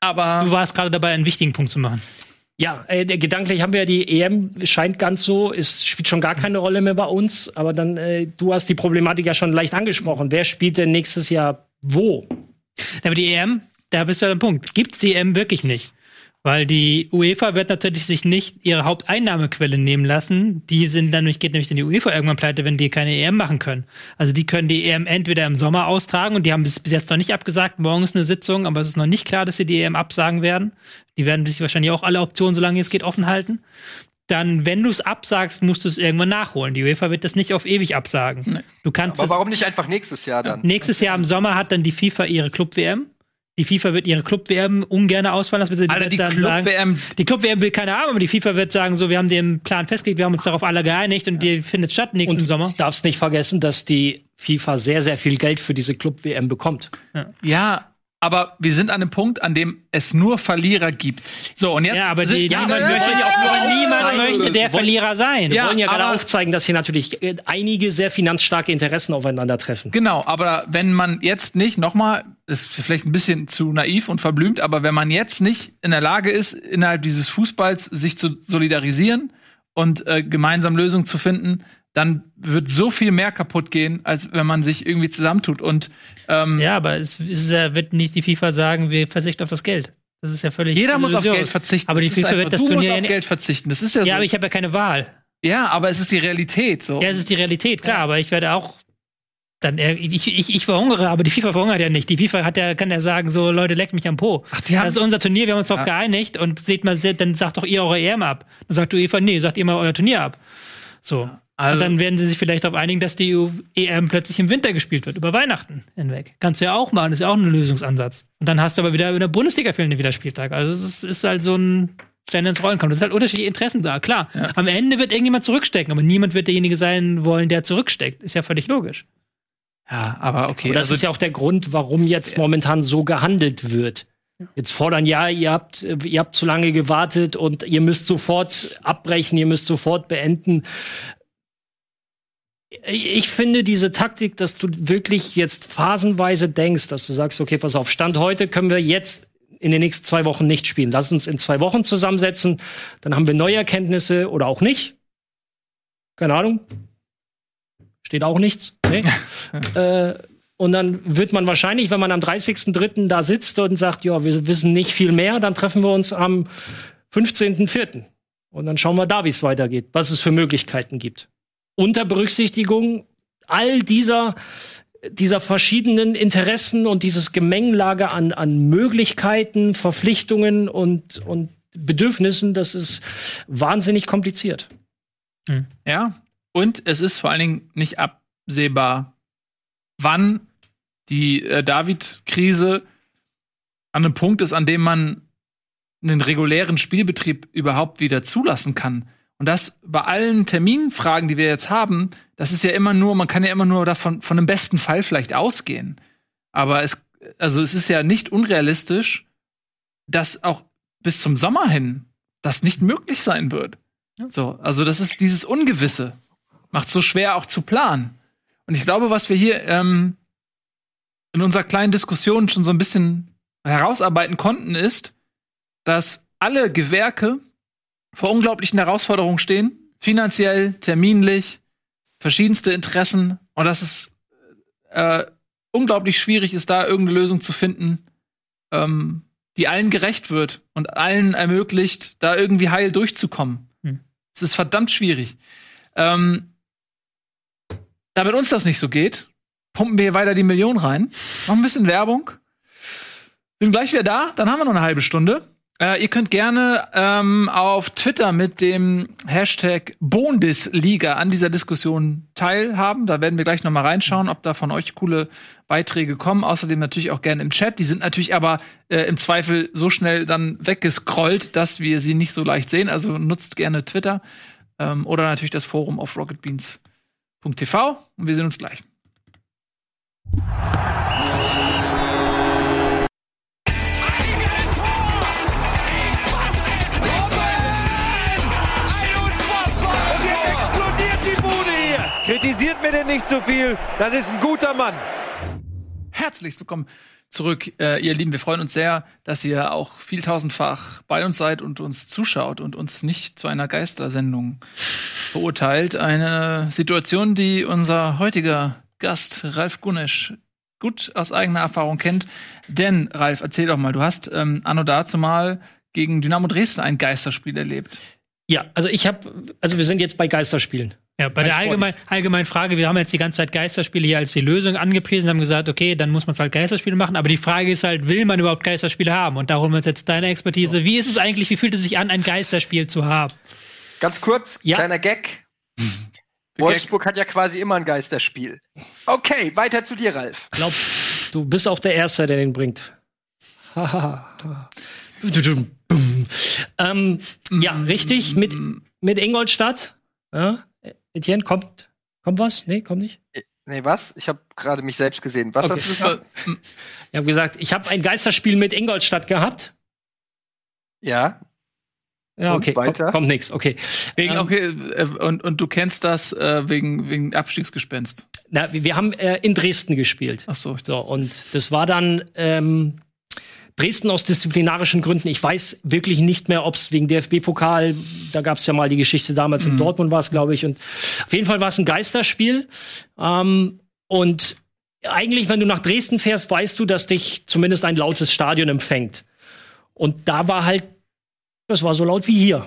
Aber du warst gerade dabei, einen wichtigen Punkt zu machen. Ja, äh, gedanklich haben wir die EM, scheint ganz so, es spielt schon gar keine Rolle mehr bei uns. Aber dann, äh, du hast die Problematik ja schon leicht angesprochen. Wer spielt denn nächstes Jahr wo? Aber die EM, da bist du an dem Punkt. Gibt's die EM wirklich nicht? Weil die UEFA wird natürlich sich nicht ihre Haupteinnahmequelle nehmen lassen. Die sind dann, geht nämlich in die UEFA irgendwann pleite, wenn die keine EM machen können. Also die können die EM entweder im Sommer austragen und die haben bis, bis jetzt noch nicht abgesagt. Morgen ist eine Sitzung, aber es ist noch nicht klar, dass sie die EM absagen werden. Die werden sich wahrscheinlich auch alle Optionen, solange es geht, offen halten. Dann, wenn du es absagst, musst du es irgendwann nachholen. Die UEFA wird das nicht auf ewig absagen. Du kannst Aber es warum nicht einfach nächstes Jahr dann? Nächstes Jahr im Sommer hat dann die FIFA ihre Club-WM. Die FIFA wird ihre Club-WM ungern ausfallen lassen. sie Alter, die Club-WM, die Club-WM will keiner haben, aber die FIFA wird sagen, so, wir haben den Plan festgelegt, wir haben uns darauf alle geeinigt und die findet statt nächsten Und Sommer. darfst nicht vergessen, dass die FIFA sehr, sehr viel Geld für diese Club-WM bekommt. ja, aber wir sind an einem Punkt, an dem es nur Verlierer gibt. So, und jetzt. Ja, aber sind, die, niemand, möchte, aber niemand möchte der Verlierer sein. Wir Ja, wollen ja gerade aufzeigen, dass hier natürlich äh, einige sehr finanzstarke Interessen aufeinandertreffen. Genau, aber wenn man jetzt nicht, nochmal, ist vielleicht ein bisschen zu naiv und verblümt, aber wenn man jetzt nicht in der Lage ist, innerhalb dieses Fußballs sich zu solidarisieren und äh, gemeinsam Lösungen zu finden, dann wird so viel mehr kaputt gehen, als wenn man sich irgendwie zusammentut. Und ähm, Ja, aber es ist ja, wird nicht die FIFA sagen, wir verzichten auf das Geld. Das ist ja völlig. jeder muss auf. Geld verzichten. Aber die FIFA einfach- wird das du musst Turnier. auf Geld verzichten. Das ist ja, ja, so. aber ich habe ja keine Wahl. ja, aber es ist die Realität. So. Ja, es ist die Realität, klar, aber ich werde auch dann ich, ich, ich verhungere, aber die FIFA verhungert ja nicht. Die FIFA hat ja, kann ja sagen, so Leute, leckt mich am Po. Ach, die haben- das ist unser Turnier, wir haben uns darauf Ja. geeinigt und seht mal, dann sagt doch ihr eure EM ab. Dann sagt die UEFA, nee, sagt ihr mal euer Turnier ab. So. Also- und dann werden sie sich vielleicht darauf einigen, dass die EM plötzlich im Winter gespielt wird, über Weihnachten hinweg. Kannst du ja auch machen, ist ja auch ein Lösungsansatz. Und dann hast du aber wieder in der Bundesliga fehlen dir wieder Spieltage. Also es ist, ist halt so ein Stellen ins Rollen kommen. Das sind halt unterschiedliche Interessen da, klar. Am Ende wird irgendjemand zurückstecken, aber niemand wird derjenige sein wollen, der zurücksteckt. Ist ja völlig logisch. ja, aber okay. Und das also, ist ja auch der Grund, warum jetzt momentan so gehandelt wird. Jetzt fordern ja, ihr habt, ihr habt zu lange gewartet und ihr müsst sofort abbrechen, ihr müsst sofort beenden. Ich finde diese Taktik, dass du wirklich jetzt phasenweise denkst, dass du sagst, okay, pass auf, Stand heute können wir jetzt in den nächsten zwei Wochen nicht spielen. Lass uns in zwei Wochen zusammensetzen, dann haben wir neue Erkenntnisse oder auch nicht. Keine Ahnung. Steht auch nichts. Nee. äh, Und dann wird man wahrscheinlich, wenn man am 30.03. da sitzt und sagt, ja, wir wissen nicht viel mehr, dann treffen wir uns am 15.04. Und dann schauen wir da, wie es weitergeht, was es für Möglichkeiten gibt. Unter Berücksichtigung all dieser, dieser verschiedenen Interessen und dieses Gemengelage an, an Möglichkeiten, Verpflichtungen und, und Bedürfnissen, das ist wahnsinnig kompliziert. Ja, und es ist vor allen Dingen nicht absehbar, wann die äh, David-Krise an einem Punkt ist, an dem man einen regulären Spielbetrieb überhaupt wieder zulassen kann. Und das bei allen Terminfragen, die wir jetzt haben, das ist ja immer nur, man kann ja immer nur davon von einem besten Fall vielleicht ausgehen. Aber es, also es ist ja nicht unrealistisch, dass auch bis zum Sommer hin das nicht möglich sein wird. So, also das ist dieses Ungewisse. Macht so schwer auch zu planen. Und ich glaube, was wir hier ähm, in unserer kleinen Diskussion schon so ein bisschen herausarbeiten konnten, ist, dass alle Gewerke vor unglaublichen Herausforderungen stehen, finanziell, terminlich, verschiedenste Interessen und dass es äh, unglaublich schwierig ist, da irgendeine Lösung zu finden, ähm, die allen gerecht wird und allen ermöglicht, da irgendwie heil durchzukommen. Hm. Es ist verdammt schwierig. Ähm, damit uns das nicht so geht, pumpen wir hier weiter die Millionen rein. Noch ein bisschen Werbung. Sind gleich wieder da, dann haben wir noch eine halbe Stunde. Äh, ihr könnt gerne ähm, auf Twitter mit dem Hashtag Bundesliga an dieser Diskussion teilhaben. Da werden wir gleich noch mal reinschauen, ob da von euch coole Beiträge kommen. Außerdem natürlich auch gerne im Chat. Die sind natürlich aber äh, im Zweifel so schnell dann weggescrollt, dass wir sie nicht so leicht sehen. Also nutzt gerne Twitter ähm, oder natürlich das Forum auf rocketbeans.tv. Und wir sehen uns gleich. Mir denn nicht zu viel. Das ist ein guter Mann. Herzlich willkommen zurück, äh, ihr Lieben. Wir freuen uns sehr, dass ihr auch vieltausendfach bei uns seid und uns zuschaut und uns nicht zu einer Geistersendung verurteilt. Eine Situation, die unser heutiger Gast Ralf Gunesch gut aus eigener Erfahrung kennt. Denn, Ralf, erzähl doch mal, du hast ähm, anno dazu mal gegen Dynamo Dresden ein Geisterspiel erlebt. Ja, also ich habe, also wir sind jetzt bei Geisterspielen. Ja, bei der allgemein, allgemeinen Frage, wir haben jetzt die ganze Zeit Geisterspiele hier als die Lösung angepriesen, haben gesagt, okay, dann muss man halt Geisterspiele machen, aber die Frage ist halt, will man überhaupt Geisterspiele haben? Und da holen wir uns jetzt deine Expertise. Wie ist es eigentlich, wie fühlt es sich an, ein Geisterspiel zu haben? Ganz kurz, Ja. kleiner Gag. Wolfsburg hat ja quasi immer ein Geisterspiel. Okay, weiter zu dir, Ralf. Glaub, du bist auch der Erste, der den bringt. Ähm, ja, richtig, mit, mit Ingolstadt. Ja, Etienne, kommt, kommt was? Nee, kommt nicht. Nee, was? Ich habe gerade mich selbst gesehen. Was Okay. hast du gesagt? Ich habe gesagt, ich habe ein Geisterspiel mit Ingolstadt gehabt. Ja. Ja, Und okay, weiter? kommt, kommt nix. Okay. Wegen, Ähm, okay, äh, und, und du kennst das äh, wegen, wegen Abstiegsgespenst. Na, wir haben äh, in Dresden gespielt. Ach so, ich So, und das war dann ähm, Dresden aus disziplinarischen Gründen. Ich weiß wirklich nicht mehr, ob es wegen DFB-Pokal, da gab es ja mal die Geschichte damals in Dortmund war es, glaube ich. Und auf jeden Fall war es ein Geisterspiel. Ähm, und eigentlich, wenn du nach Dresden fährst, weißt du, dass dich zumindest ein lautes Stadion empfängt. Und da war halt, das war so laut wie hier.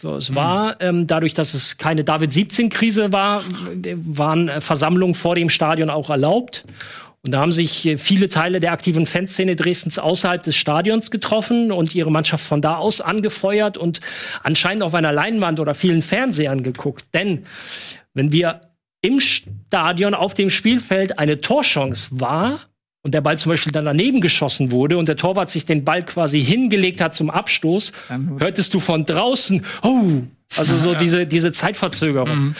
So, es war ähm, dadurch, dass es keine David-17-Krise war, waren äh, Versammlungen vor dem Stadion auch erlaubt. Und da haben sich äh, viele Teile der aktiven Fanszene Dresdens außerhalb des Stadions getroffen und ihre Mannschaft von da aus angefeuert und anscheinend auf einer Leinwand oder vielen Fernsehern geguckt. Denn wenn wir im Stadion auf dem Spielfeld eine Torchance war und der Ball zum Beispiel dann daneben geschossen wurde und der Torwart sich den Ball quasi hingelegt hat zum Abstoß, hörtest du von draußen, oh, also so diese, diese Zeitverzögerung.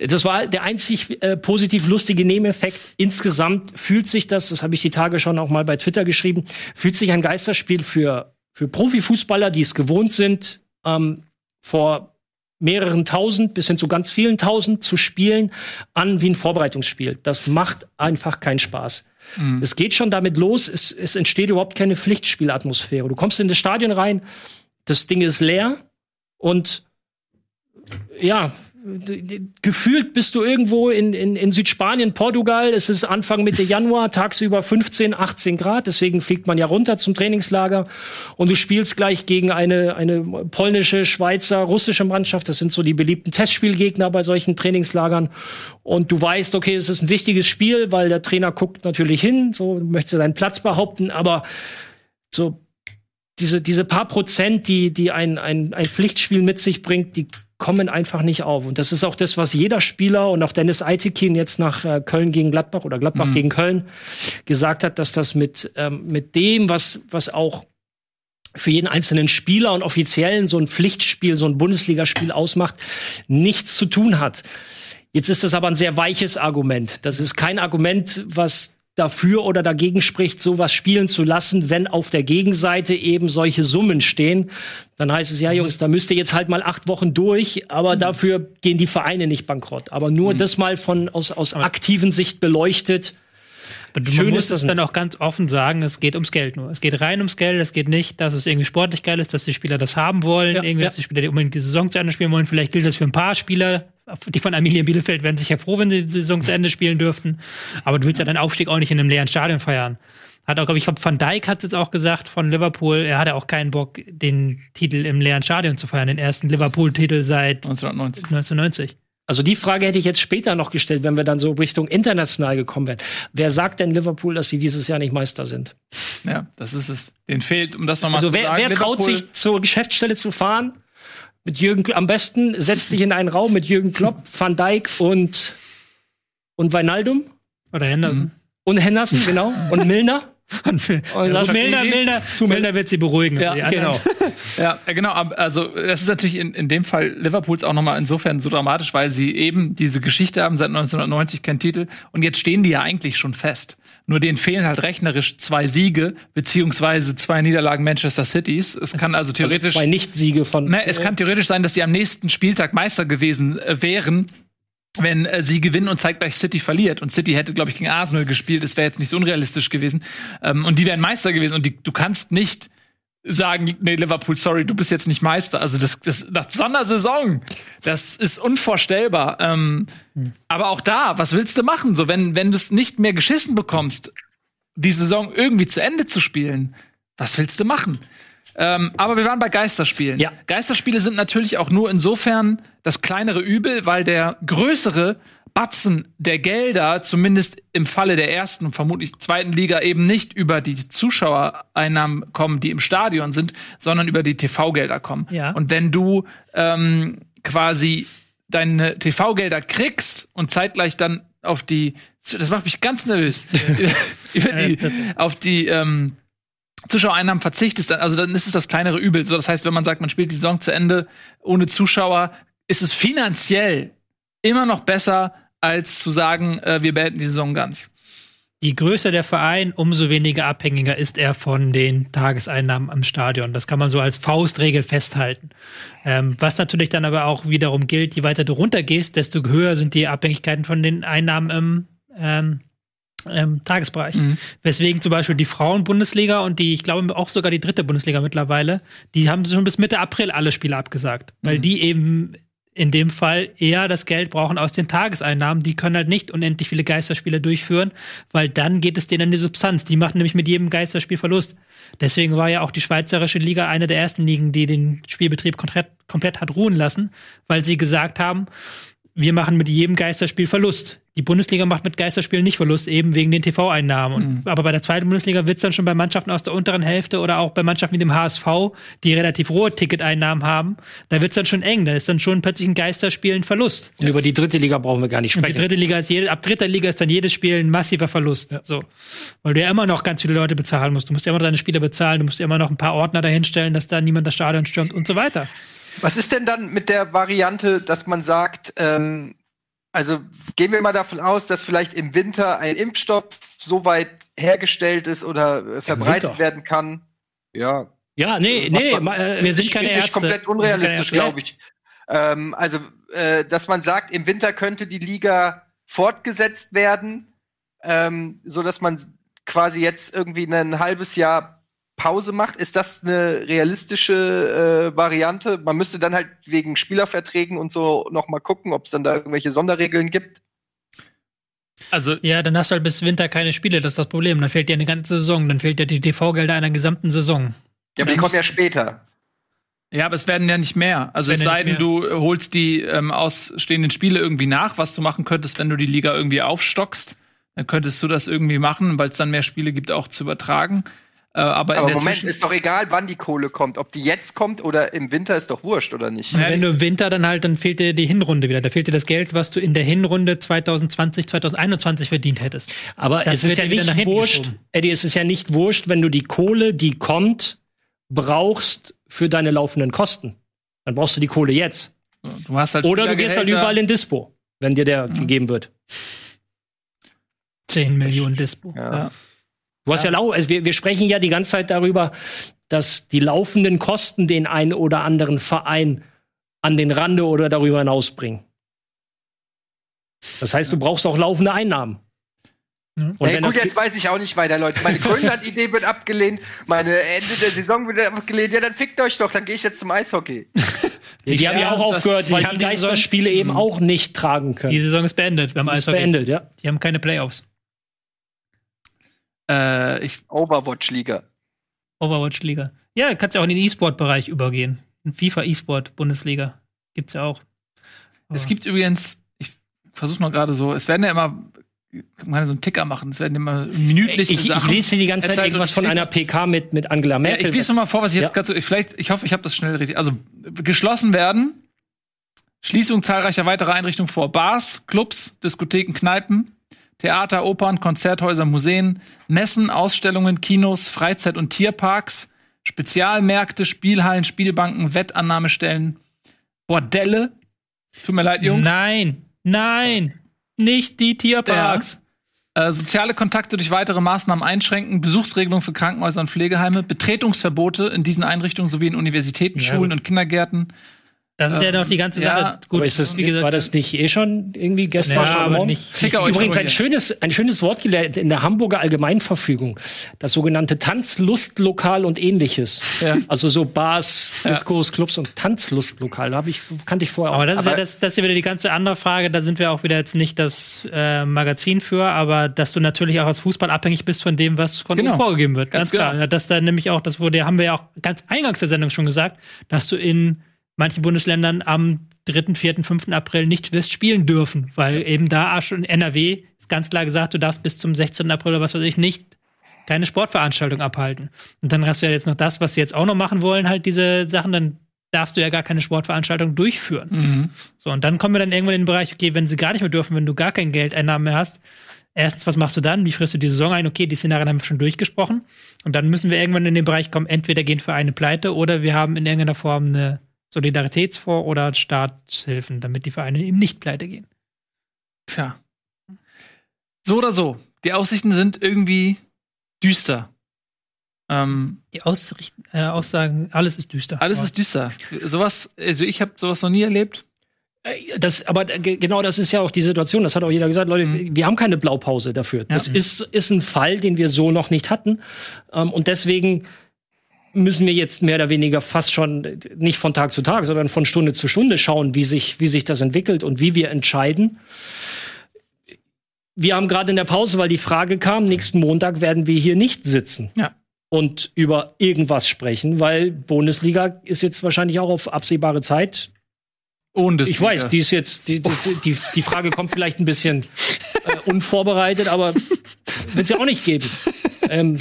Das war der einzig äh, positiv lustige Nebeneffekt. Insgesamt fühlt sich das, das habe ich die Tage schon auch mal bei Twitter geschrieben, fühlt sich ein Geisterspiel für, für Profifußballer, die es gewohnt sind, ähm, vor mehreren tausend bis hin zu ganz vielen tausend zu spielen, an wie ein Vorbereitungsspiel. Das macht einfach keinen Spaß. Es geht schon damit los, es, es entsteht überhaupt keine Pflichtspielatmosphäre. Du kommst in das Stadion rein, das Ding ist leer und ja, gefühlt bist du irgendwo in, in, in Südspanien, Portugal. Es ist Anfang Mitte Januar, tagsüber 15, 18 Grad. Deswegen fliegt man ja runter zum Trainingslager. Und du spielst gleich gegen eine, eine polnische, Schweizer, russische Mannschaft. Das sind so die beliebten Testspielgegner bei solchen Trainingslagern. Und du weißt, okay, es ist ein wichtiges Spiel, weil der Trainer guckt natürlich hin. So möchtest du deinen Platz behaupten. Aber so diese, diese paar Prozent, die, die ein, ein, ein Pflichtspiel mit sich bringt, die kommen einfach nicht auf. Und das ist auch das, was jeder Spieler und auch Dennis Eitekin jetzt nach äh, Köln gegen Gladbach oder Gladbach mhm. gegen Köln gesagt hat, dass das mit, ähm, mit dem, was, was auch für jeden einzelnen Spieler und Offiziellen so ein Pflichtspiel, so ein Bundesligaspiel ausmacht, nichts zu tun hat. Jetzt ist das aber ein sehr weiches Argument. Das ist kein Argument, was dafür oder dagegen spricht, sowas spielen zu lassen, wenn auf der Gegenseite eben solche Summen stehen. Dann heißt es, ja, Jungs, da müsst ihr jetzt halt mal acht Wochen durch, aber mhm. dafür gehen die Vereine nicht bankrott. Aber nur mhm. das mal von aus, aus aktiven Sicht beleuchtet. Man Schön muss es dann auch ganz offen sagen, es geht ums Geld nur. Es geht rein ums Geld, es geht nicht, dass es irgendwie sportlich geil ist, dass die Spieler das haben wollen, ja, irgendwie, ja. dass die Spieler die unbedingt die Saison zu Ende spielen wollen. Vielleicht gilt das für ein paar Spieler, die von Arminia Bielefeld werden sicher froh, wenn sie die Saison zu Ende spielen dürften. Aber du willst ja deinen Aufstieg auch nicht in einem leeren Stadion feiern. Hat auch, glaube ich, Van Dijk hat jetzt auch gesagt von Liverpool, er hatte auch keinen Bock, den Titel im leeren Stadion zu feiern, den ersten Liverpool-Titel seit 1990. 1990. Also die Frage hätte ich jetzt später noch gestellt, wenn wir dann so Richtung international gekommen wären. Wer sagt denn Liverpool, dass sie dieses Jahr nicht Meister sind? Ja, das ist es. Den fehlt, um das nochmal also zu wer, sagen. Wer traut Liverpool sich zur Geschäftsstelle zu fahren mit Jürgen, am besten setzt sich in einen Raum mit Jürgen Klopp, Van Dijk und, und Weinaldum. Oder Henderson. Mhm. Und Henderson, genau. Und Milner. Und, und also Milner, Milner, Milner wird sie beruhigen. Ja, genau. ja, genau. Also das ist natürlich in, in dem Fall Liverpools auch nochmal insofern so dramatisch, weil sie eben diese Geschichte haben seit 1990 keinen Titel und jetzt stehen die ja eigentlich schon fest. Nur denen fehlen halt rechnerisch zwei Siege beziehungsweise zwei Niederlagen Manchester Cities. Es kann also, also theoretisch also zwei Nicht-Siege von. Ne, es kann theoretisch sein, dass sie am nächsten Spieltag Meister gewesen äh, wären wenn äh, sie gewinnen und zeitgleich City verliert. Und City hätte, glaube ich, gegen Arsenal gespielt. Das wäre jetzt nicht so unrealistisch gewesen. Ähm, und die wären Meister gewesen. Und die, du kannst nicht sagen, nee, Liverpool, sorry, du bist jetzt nicht Meister. Also das, das nach so einer Saison, das ist unvorstellbar. Ähm, hm. Aber auch da, was willst du machen? So, wenn, wenn du es nicht mehr geschissen bekommst, die Saison irgendwie zu Ende zu spielen, was willst du machen? Ähm, aber wir waren bei Geisterspielen. Ja. Geisterspiele sind natürlich auch nur insofern das kleinere Übel, weil der größere Batzen der Gelder, zumindest im Falle der ersten und vermutlich zweiten Liga, eben nicht über die Zuschauereinnahmen kommen, die im Stadion sind, sondern über die TV-Gelder kommen. Ja. Und wenn du ähm, quasi deine TV-Gelder kriegst und zeitgleich dann auf die, das macht mich ganz nervös, über die, auf die ähm, Zuschauereinnahmen verzichtest, also dann ist es das kleinere Übel. So, das heißt, wenn man sagt, man spielt die Saison zu Ende ohne Zuschauer, ist es finanziell immer noch besser, als zu sagen, äh, wir beenden die Saison ganz. Je größer der Verein, umso weniger abhängiger ist er von den Tageseinnahmen am Stadion. Das kann man so als Faustregel festhalten. Ähm, was natürlich dann aber auch wiederum gilt, je weiter du runtergehst, desto höher sind die Abhängigkeiten von den Einnahmen im ähm, ähm, Tagesbereich. Mhm. Weswegen zum Beispiel die Frauen-Bundesliga und die, ich glaube auch sogar die dritte Bundesliga mittlerweile, die haben schon bis Mitte April alle Spiele abgesagt, mhm. weil die eben in dem Fall eher das Geld brauchen aus den Tageseinnahmen. Die können halt nicht unendlich viele Geisterspiele durchführen, weil dann geht es denen an die Substanz. Die machen nämlich mit jedem Geisterspiel Verlust. Deswegen war ja auch die Schweizerische Liga eine der ersten Ligen, die den Spielbetrieb komplett, komplett hat ruhen lassen, weil sie gesagt haben, wir machen mit jedem Geisterspiel Verlust. Die Bundesliga macht mit Geisterspielen nicht Verlust, eben wegen den TV-Einnahmen. Mhm. Aber bei der zweiten Bundesliga wird es dann schon bei Mannschaften aus der unteren Hälfte oder auch bei Mannschaften wie dem HSV, die relativ hohe Ticketeinnahmen haben, da wird es dann schon eng. Da ist dann schon plötzlich ein Geisterspiel ein Verlust. Und über die dritte Liga brauchen wir gar nicht sprechen. Und die dritte Liga ist jede, ab dritter Liga ist dann jedes Spiel ein massiver Verlust. Ja. So. Weil du ja immer noch ganz viele Leute bezahlen musst. Du musst ja immer noch deine Spieler bezahlen, du musst ja immer noch ein paar Ordner dahinstellen, dass da niemand das Stadion stürmt und so weiter. Was ist denn dann mit der Variante, dass man sagt, ähm, also gehen wir mal davon aus, dass vielleicht im Winter ein Impfstoff so weit hergestellt ist oder äh, verbreitet werden kann. Ja. Ja, nee, nee, man, äh, wir sind keine ist Ärzte. komplett unrealistisch, glaube ich. Ähm, also, äh, dass man sagt, im Winter könnte die Liga fortgesetzt werden, ähm, so dass man quasi jetzt irgendwie ein halbes Jahr Pause macht. Ist das eine realistische äh, Variante? Man müsste dann halt wegen Spielerverträgen und so noch mal gucken, ob es dann da irgendwelche Sonderregeln gibt. Also ja, dann hast du halt bis Winter keine Spiele, das ist das Problem. Dann fehlt dir eine ganze Saison, dann fehlt dir die TV-Gelder einer gesamten Saison. Ja, aber die kommen ja später. Ja, aber es werden ja nicht mehr. Also Es sei denn, du holst die ähm, ausstehenden Spiele irgendwie nach, was du machen könntest, wenn du die Liga irgendwie aufstockst. Dann könntest du das irgendwie machen, weil es dann mehr Spiele gibt, auch zu übertragen. Äh, aber, in Aber der Moment, Zwischen- ist doch egal, wann die Kohle kommt. Ob die jetzt kommt oder im Winter, ist doch wurscht, oder nicht? Ja, wenn du im Winter dann halt, dann fehlt dir die Hinrunde wieder. Da fehlt dir das Geld, was du in der Hinrunde 2020, 2021 verdient hättest. Aber Das es ist ja ja nicht wurscht, geschoben. Eddie, es ist ja nicht wurscht, wenn du die Kohle, die kommt, brauchst für deine laufenden Kosten. Dann brauchst du die Kohle jetzt. du hast halt Oder du gehst halt überall in Dispo, wenn dir der gegeben wird. 10 Millionen Dispo. Ja. Ja. Du hast ja, lau also wir, wir sprechen ja die ganze Zeit darüber, dass die laufenden Kosten den einen oder anderen Verein an den Rande oder darüber hinaus bringen. Das heißt, du brauchst auch laufende Einnahmen. Mhm. Und Ey, wenn gut, jetzt weiß ich auch nicht weiter, Leute. Meine Grönland-Idee wird abgelehnt, meine Ende der Saison wird abgelehnt. Ja, dann fickt euch doch, dann gehe ich jetzt zum Eishockey. die, die haben ja auch aufgehört, weil haben die die Geisterspiele eben auch nicht tragen können. Die Saison ist beendet beim Das ist Eishockey. beendet, ja. Die haben keine Playoffs. Äh, ich, Overwatch-Liga. Overwatch-Liga. Ja, kannst ja auch in den E-Sport-Bereich übergehen. In FIFA E-Sport-Bundesliga. Gibt's ja auch. es gibt übrigens, ich versuche mal gerade so, es werden ja immer, man kann ja so einen Ticker machen, es werden immer minütliche Ich, ich Sachen. lese hier die ganze Zeit irgendwas von ich einer PK mit, mit Angela Ja, Merkel. ich lese noch mal vor, was ich jetzt Ja. gerade so, vielleicht, ich hoffe, ich habe das schnell richtig. Also, geschlossen werden, Schließung zahlreicher weiterer Einrichtungen vor Bars, Clubs, Diskotheken, Kneipen, Theater, Opern, Konzerthäuser, Museen, Messen, Ausstellungen, Kinos, Freizeit- und Tierparks, Spezialmärkte, Spielhallen, Spielbanken, Wettannahmestellen, Bordelle. Tut mir leid, Jungs. Nein, nein, nicht die Tierparks. Äh, soziale Kontakte durch weitere Maßnahmen einschränken, Besuchsregelungen für Krankenhäuser und Pflegeheime, Betretungsverbote in diesen Einrichtungen sowie in Universitäten, Ja, Schulen gut. und Kindergärten. Das ist ja noch die ganze ja, Sache. Aber ist das, wie gesagt, war das nicht eh schon irgendwie gestern Ja, schon aber morgen? nicht- Übrigens ein schönes, ein schönes Wort gelernt in der Hamburger Allgemeinverfügung. Das sogenannte Tanzlustlokal und ähnliches. Ja. Also so Bars, Diskos, Clubs und Tanzlustlokal. Da hab ich, kannte ich vorher auch. Aber das ist ja Aber- das, das ist ja wieder die ganze andere Frage. Da sind wir auch wieder jetzt nicht das äh, Magazin für, aber dass du natürlich auch als Fußball abhängig bist von dem, was von Genau. vorgegeben wird. Ganz, Ganz klar. genau. Ja, Das da nämlich auch, das wurde, haben wir ja auch ganz eingangs der Sendung schon gesagt, dass du in manchen Bundesländern am 3., 4., 5. April nicht wirst spielen dürfen, weil eben da schon NRW ist ganz klar gesagt, du darfst bis zum 16. April oder was weiß ich nicht keine Sportveranstaltung abhalten. Und dann hast du ja jetzt noch das, was sie jetzt auch noch machen wollen, halt diese Sachen, dann darfst du ja gar keine Sportveranstaltung durchführen. Mhm. So, und dann kommen wir dann irgendwann in den Bereich, okay, wenn sie gar nicht mehr dürfen, wenn du gar kein Geldeinnahmen mehr hast, erstens, was machst du dann? Wie frisst du die Saison ein? Okay, die Szenarien haben wir schon durchgesprochen. Und dann müssen wir irgendwann in den Bereich kommen, entweder gehen Vereine pleite oder wir haben in irgendeiner Form eine Solidaritätsfonds oder Staatshilfen, damit die Vereine eben nicht pleite gehen. Tja. So oder so. Die Aussichten sind irgendwie düster. Ähm, Die Ausricht äh, Aussagen, alles ist düster. alles ist düster. Sowas, also ich habe sowas noch nie erlebt. Äh, Das, aber ge- genau das ist ja auch die Situation. Das hat auch jeder gesagt. Leute, wir haben keine Blaupause dafür. Das ist, ist ein Fall, den wir so noch nicht hatten. Ähm, und deswegen müssen wir jetzt mehr oder weniger fast schon nicht von Tag zu Tag, sondern von Stunde zu Stunde schauen, wie sich, wie sich das entwickelt und wie wir entscheiden. Wir haben gerade in der Pause, weil die Frage kam, nächsten Montag werden wir hier nicht sitzen Ja. und über irgendwas sprechen, weil Bundesliga ist jetzt wahrscheinlich auch auf absehbare Zeit Ohne ich weiß, die ist jetzt, die, die, die, die Frage kommt vielleicht ein bisschen äh, unvorbereitet, aber wird es ja auch nicht geben. Ähm,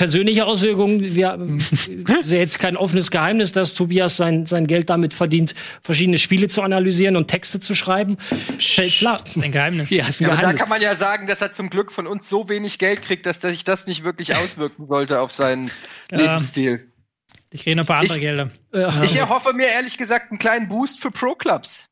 persönliche Auswirkungen, wir, es ist ja jetzt kein offenes Geheimnis, dass Tobias sein, sein Geld damit verdient, verschiedene Spiele zu analysieren und Texte zu schreiben. Fällt klar. ein Geheimnis. Ja, ist ein Aber da Geheimnis. kann man ja sagen, dass er zum Glück von uns so wenig Geld kriegt, dass sich das nicht wirklich auswirken sollte auf seinen Lebensstil. Ich kriege noch ein paar andere Ich- Gelder. Äh, Ich erhoffe mir ehrlich gesagt einen kleinen Boost für Pro-Clubs.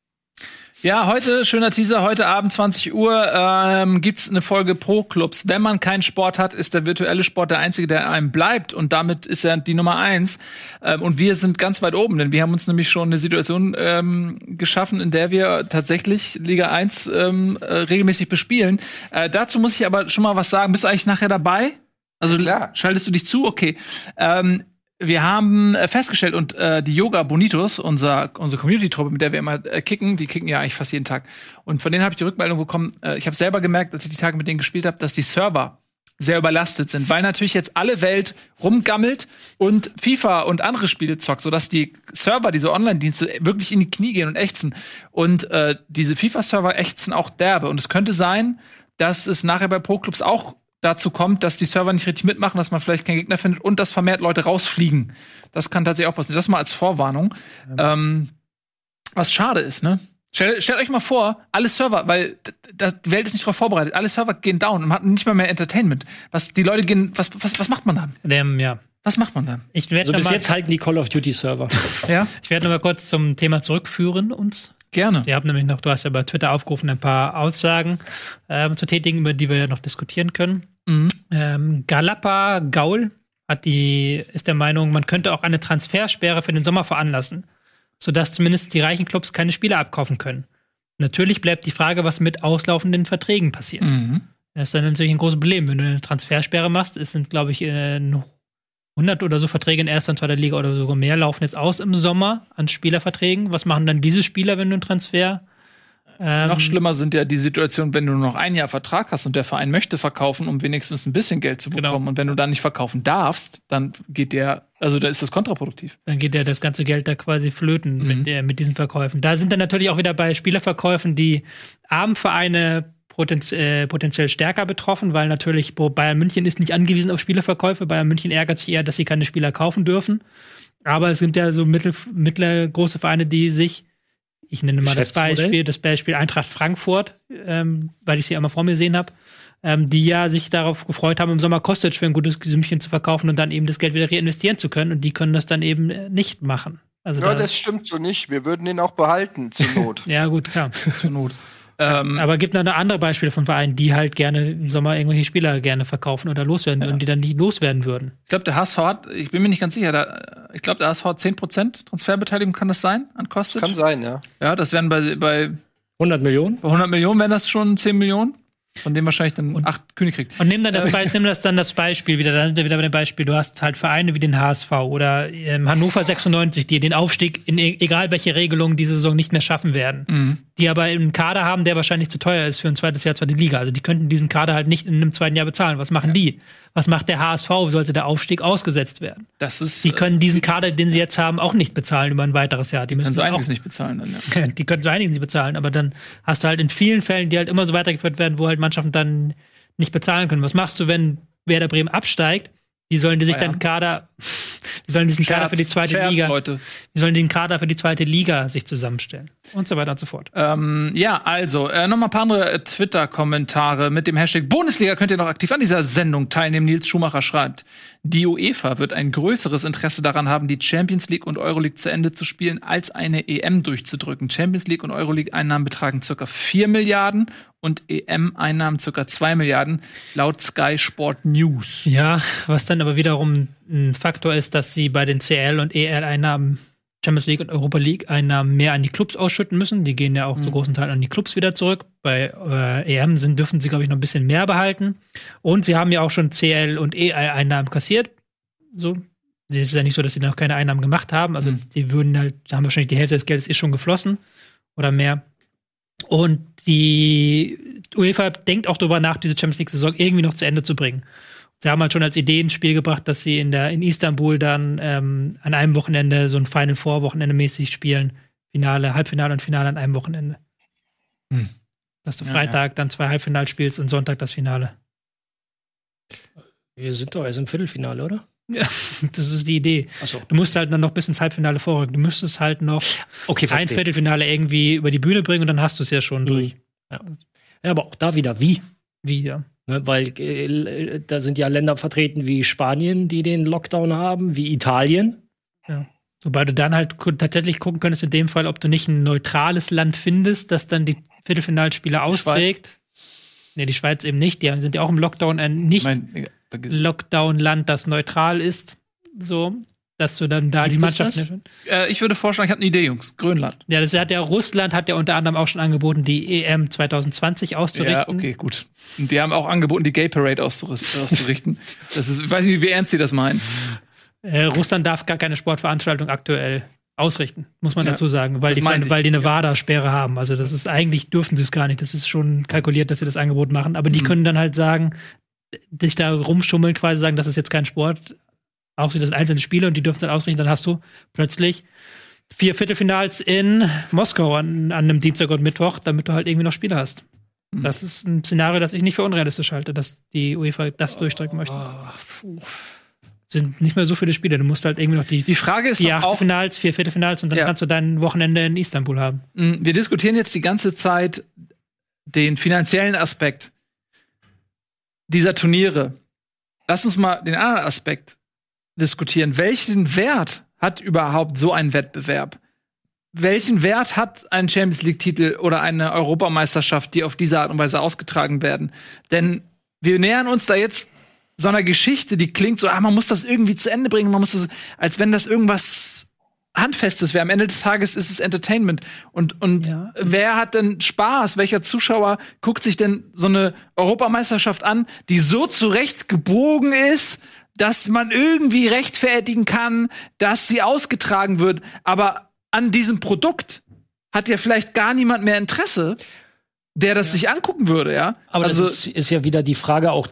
Ja, heute, schöner Teaser, heute Abend 20 Uhr ähm, gibt's eine Folge Pro Clubs. Wenn man keinen Sport hat, ist der virtuelle Sport der einzige, der einem bleibt. Und damit ist er die Nummer eins. Ähm, und wir sind ganz weit oben, denn wir haben uns nämlich schon eine Situation ähm, geschaffen, in der wir tatsächlich Liga 1 ähm, äh, regelmäßig bespielen. Äh, dazu muss ich aber schon mal was sagen. Bist du eigentlich nachher dabei? Also Klar. schaltest du dich zu? Okay. Ähm, wir haben äh, festgestellt und äh, die Yoga Bonitos, unser, unsere Community-Truppe, mit der wir immer äh, kicken, die kicken ja eigentlich fast jeden Tag. Und von denen habe ich die Rückmeldung bekommen. Äh, ich habe selber gemerkt, als ich die Tage mit denen gespielt habe, dass die Server sehr überlastet sind, weil natürlich jetzt alle Welt rumgammelt und FIFA und andere Spiele zockt, sodass die Server, diese Online-Dienste wirklich in die Knie gehen und ächzen. Und äh, diese FIFA-Server ächzen auch derbe. Und es könnte sein, dass es nachher bei Pro-Clubs auch dazu kommt, dass die Server nicht richtig mitmachen, dass man vielleicht keinen Gegner findet und dass vermehrt Leute rausfliegen. Das kann tatsächlich auch passieren. Das mal als Vorwarnung. Ähm, was schade ist, ne? Stellt, stellt euch mal vor, alle Server, weil d- d- die Welt ist nicht darauf vorbereitet, alle Server gehen down und man hat nicht mal mehr Entertainment. Was die Leute gehen, was, was, was macht man dann? Ähm, ja. Was macht man dann? Ich werde Also bis mal, jetzt halten die Call of Duty Server. Ja, ich werde noch mal kurz zum Thema zurückführen uns. Gerne. Wir haben nämlich noch, du hast ja bei Twitter aufgerufen, ein paar Aussagen ähm, zu tätigen, über die wir ja noch diskutieren können. Mhm. Ähm, Galapa Gaul hat die, ist der Meinung, man könnte auch eine Transfersperre für den Sommer veranlassen, sodass zumindest die reichen Clubs keine Spieler abkaufen können. Natürlich bleibt die Frage, was mit auslaufenden Verträgen passiert. Mhm. Das ist dann natürlich ein großes Problem. Wenn du eine Transfersperre machst, es sind, glaube ich, äh, noch 100 oder so Verträge in erster und zweiter Liga oder sogar mehr laufen jetzt aus im Sommer an Spielerverträgen. Was machen dann diese Spieler, wenn du einen Transfer? Ähm, Noch schlimmer sind ja die Situationen, wenn du nur noch ein Jahr Vertrag hast und der Verein möchte verkaufen, um wenigstens ein bisschen Geld zu bekommen. Genau. Und wenn du dann nicht verkaufen darfst, dann geht der, also da ist das kontraproduktiv. Dann geht ja das ganze Geld da quasi flöten mit, der, mit diesen Verkäufen. Da sind dann natürlich auch wieder bei Spielerverkäufen die armen Vereine potenz äh, potenziell stärker betroffen, weil natürlich Bayern München ist nicht angewiesen auf Spielerverkäufe. Bayern München ärgert sich eher, dass sie keine Spieler kaufen dürfen. Aber es sind ja so mittel, mittelgroße Vereine, die sich, ich nenne mal das? Beispiel, das Beispiel Eintracht Frankfurt, ähm, weil ich sie einmal vor mir gesehen habe, ähm, die ja sich darauf gefreut haben, im Sommer Kostic für ein gutes Sümmchen zu verkaufen und dann eben das Geld wieder reinvestieren zu können. Und die können das dann eben äh, nicht machen. Also Ja, da, das stimmt so nicht. Wir würden den auch behalten, zur Not. ja, gut, klar. Zur Not. Ähm, Aber gibt noch andere Beispiele von Vereinen, die halt gerne im Sommer irgendwelche Spieler gerne verkaufen oder loswerden würden, die dann nicht loswerden würden. ich glaube, der HSV hat, ich bin mir nicht ganz sicher, da, ich glaube, der HSV hat 10% Transferbeteiligung, kann das sein, an Kostic? Kann sein, ja. Ja, das wären bei, bei 100 Millionen? bei 100 Millionen wären das schon 10 Millionen, von denen wahrscheinlich dann acht König kriegt. Und nimm dann das, Beispiel, nimm das dann das Beispiel wieder, dann sind wir wieder bei dem Beispiel, du hast halt Vereine wie den HSV oder ähm, Hannover 96, die den Aufstieg in e- egal welche Regelung diese Saison nicht mehr schaffen werden. Die aber einen Kader haben, der wahrscheinlich zu teuer ist für ein zweites Jahr, zweite Liga. Also die könnten diesen Kader halt nicht in einem zweiten Jahr bezahlen. Was machen die? Was macht der HSV, sollte der Aufstieg ausgesetzt werden? Das ist, Die können diesen Kader, den sie jetzt haben, auch nicht bezahlen über ein weiteres Jahr. Die können müssen so auch einiges nicht bezahlen dann, ja. die können so einiges nicht bezahlen, aber dann hast du halt in vielen Fällen, die halt immer so weitergeführt werden, wo halt Mannschaften dann nicht bezahlen können. Was machst du, wenn Werder Bremen absteigt? Wie sollen die sich Ah, ja. dann Kader, wie sollen diesen Kader für die zweite Scherz, Liga, Leute. wie sollen den Kader für die zweite Liga sich zusammenstellen? Und so weiter und so fort. Ähm, ja, also, äh, noch mal ein paar andere äh, Twitter-Kommentare mit dem Hashtag Bundesliga könnt ihr noch aktiv an dieser Sendung teilnehmen. Nils Schumacher schreibt, die UEFA wird ein größeres Interesse daran haben, die Champions League und Euroleague zu Ende zu spielen, als eine EM durchzudrücken. Champions League und Euroleague-Einnahmen betragen circa 4 Milliarden und EM-Einnahmen circa 2 Milliarden, laut Sky Sport News. Ja, was dann aber wiederum ein Faktor ist, dass sie bei den CL und EL-Einnahmen Champions League und Europa League Einnahmen mehr an die Clubs ausschütten müssen. Die gehen ja auch zu großen Teilen an die Clubs wieder zurück. Bei äh, EM sind, dürfen sie, glaube ich, noch ein bisschen mehr behalten. Und sie haben ja auch schon CL und EL-Einnahmen kassiert. So. Es ist ja nicht so, dass sie noch keine Einnahmen gemacht haben. Also die würden halt, haben wahrscheinlich die Hälfte des Geldes ist schon geflossen oder mehr. Und die UEFA denkt auch darüber nach, diese Champions League-Saison irgendwie noch zu Ende zu bringen. Sie haben halt schon als Idee ins Spiel gebracht, dass sie in, der, in Istanbul dann ähm, an einem Wochenende so ein Final Four Wochenende mäßig spielen. Finale, Halbfinale und Finale an einem Wochenende. Hm. Dass du Ja, Freitag dann zwei Halbfinale spielst und Sonntag das Finale. Wir sind doch erst im Viertelfinale, oder? Ja, das ist die Idee. Achso. Du musst halt dann noch bis ins Halbfinale vorrücken. Du müsstest halt noch Okay, ein verstehe. Viertelfinale irgendwie über die Bühne bringen und dann hast du es ja schon durch. Ja. ja, aber auch da wieder wie. Wie, ja. Ne, weil äh, da sind ja Länder vertreten wie Spanien, die den Lockdown haben, wie Italien. Wobei du dann halt tatsächlich gucken könntest, in dem Fall, ob du nicht ein neutrales Land findest, das dann die Viertelfinalspiele austrägt. Nee, die Schweiz eben nicht. Die sind ja auch im Lockdown ein nicht vergiss- Lockdown-Land, das neutral ist. So. Dass du dann da Gibt die Mannschaft. Äh, ich würde vorschlagen, ich habe eine Idee, Jungs. Grönland. Ja, das hat ja Russland hat ja unter anderem auch schon angeboten, die EM 2020 auszurichten. Ja, okay, gut. Und die haben auch angeboten, die Gay Parade auszurichten. das ist, ich weiß nicht, wie ernst die das meinen. Äh, Russland darf gar keine Sportveranstaltung aktuell ausrichten, muss man Ja, dazu sagen, weil die, weil die eine WADA-Sperre haben. Also das ist eigentlich dürfen sie es gar nicht. Das ist schon kalkuliert, dass sie das Angebot machen. Aber die Mhm. können dann halt sagen, dich da rumschummeln, quasi sagen, das ist jetzt kein Sport, auch sie das einzelne Spiele und die dürfen dann ausrichten. Dann hast du plötzlich vier Viertelfinals in Moskau an, an einem Dienstag und Mittwoch, damit du halt irgendwie noch Spiele hast. Mhm. Das ist ein Szenario, das ich nicht für unrealistisch halte, dass die UEFA das durchdrücken möchte. Sind nicht mehr so viele Spiele. Du musst halt irgendwie noch die, Die Frage ist die auch, Achtelfinals, vier Viertelfinals und dann Ja. kannst du dein Wochenende in Istanbul haben. mh, wir diskutieren jetzt die ganze Zeit den finanziellen Aspekt dieser Turniere. Lass uns mal den anderen Aspekt diskutieren. Welchen Wert hat überhaupt so ein Wettbewerb? Welchen Wert hat ein Champions League-Titel oder eine Europameisterschaft, die auf diese Art und Weise ausgetragen werden? Denn wir nähern uns da jetzt so einer Geschichte, die klingt so, ah, man muss das irgendwie zu Ende bringen, man muss das, als wenn das irgendwas Handfestes wäre. Am Ende des Tages ist es Entertainment. Und, und Ja. wer hat denn Spaß? Welcher Zuschauer guckt sich denn so eine Europameisterschaft an, die so zurecht gebogen ist, dass man irgendwie rechtfertigen kann, dass sie ausgetragen wird. Aber an diesem Produkt hat ja vielleicht gar niemand mehr Interesse, der das sich angucken würde, ja? Aber also, das ist, ist ja wieder die Frage auch,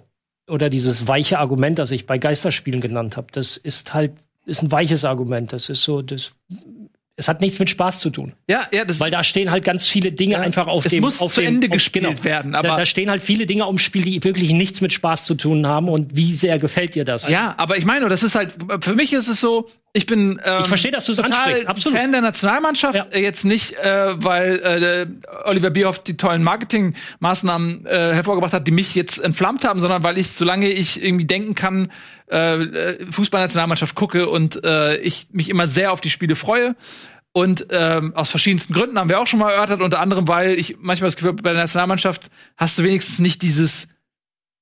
oder dieses weiche Argument, das ich bei Geisterspielen genannt habe. Das ist halt, ist ein weiches Argument. Das ist so, das, es hat nichts mit Spaß zu tun. ja, ja, das Weil da stehen halt ganz viele Dinge Ja. einfach auf Es dem muss auf zu dem, Ende auf, gespielt werden, aber- da, da stehen halt viele Dinge auf dem Spiel, die wirklich nichts mit Spaß zu tun haben. Und wie sehr gefällt dir das? Ja, aber ich meine, das ist halt, für mich ist es so, ich bin ähm, Ich verstehe, dass du es ansprichst, absolut. Fan der Nationalmannschaft. Ja. Äh, Jetzt nicht, äh, weil äh, Oliver Bierhoff die tollen Marketingmaßnahmen äh, hervorgebracht hat, die mich jetzt entflammt haben, sondern weil ich, solange ich irgendwie denken kann, äh, äh, Fußballnationalmannschaft gucke und äh, ich mich immer sehr auf die Spiele freue. Und ähm, aus verschiedensten Gründen haben wir auch schon mal erörtert, unter anderem, weil ich manchmal das Gefühl habe, bei der Nationalmannschaft hast du wenigstens nicht dieses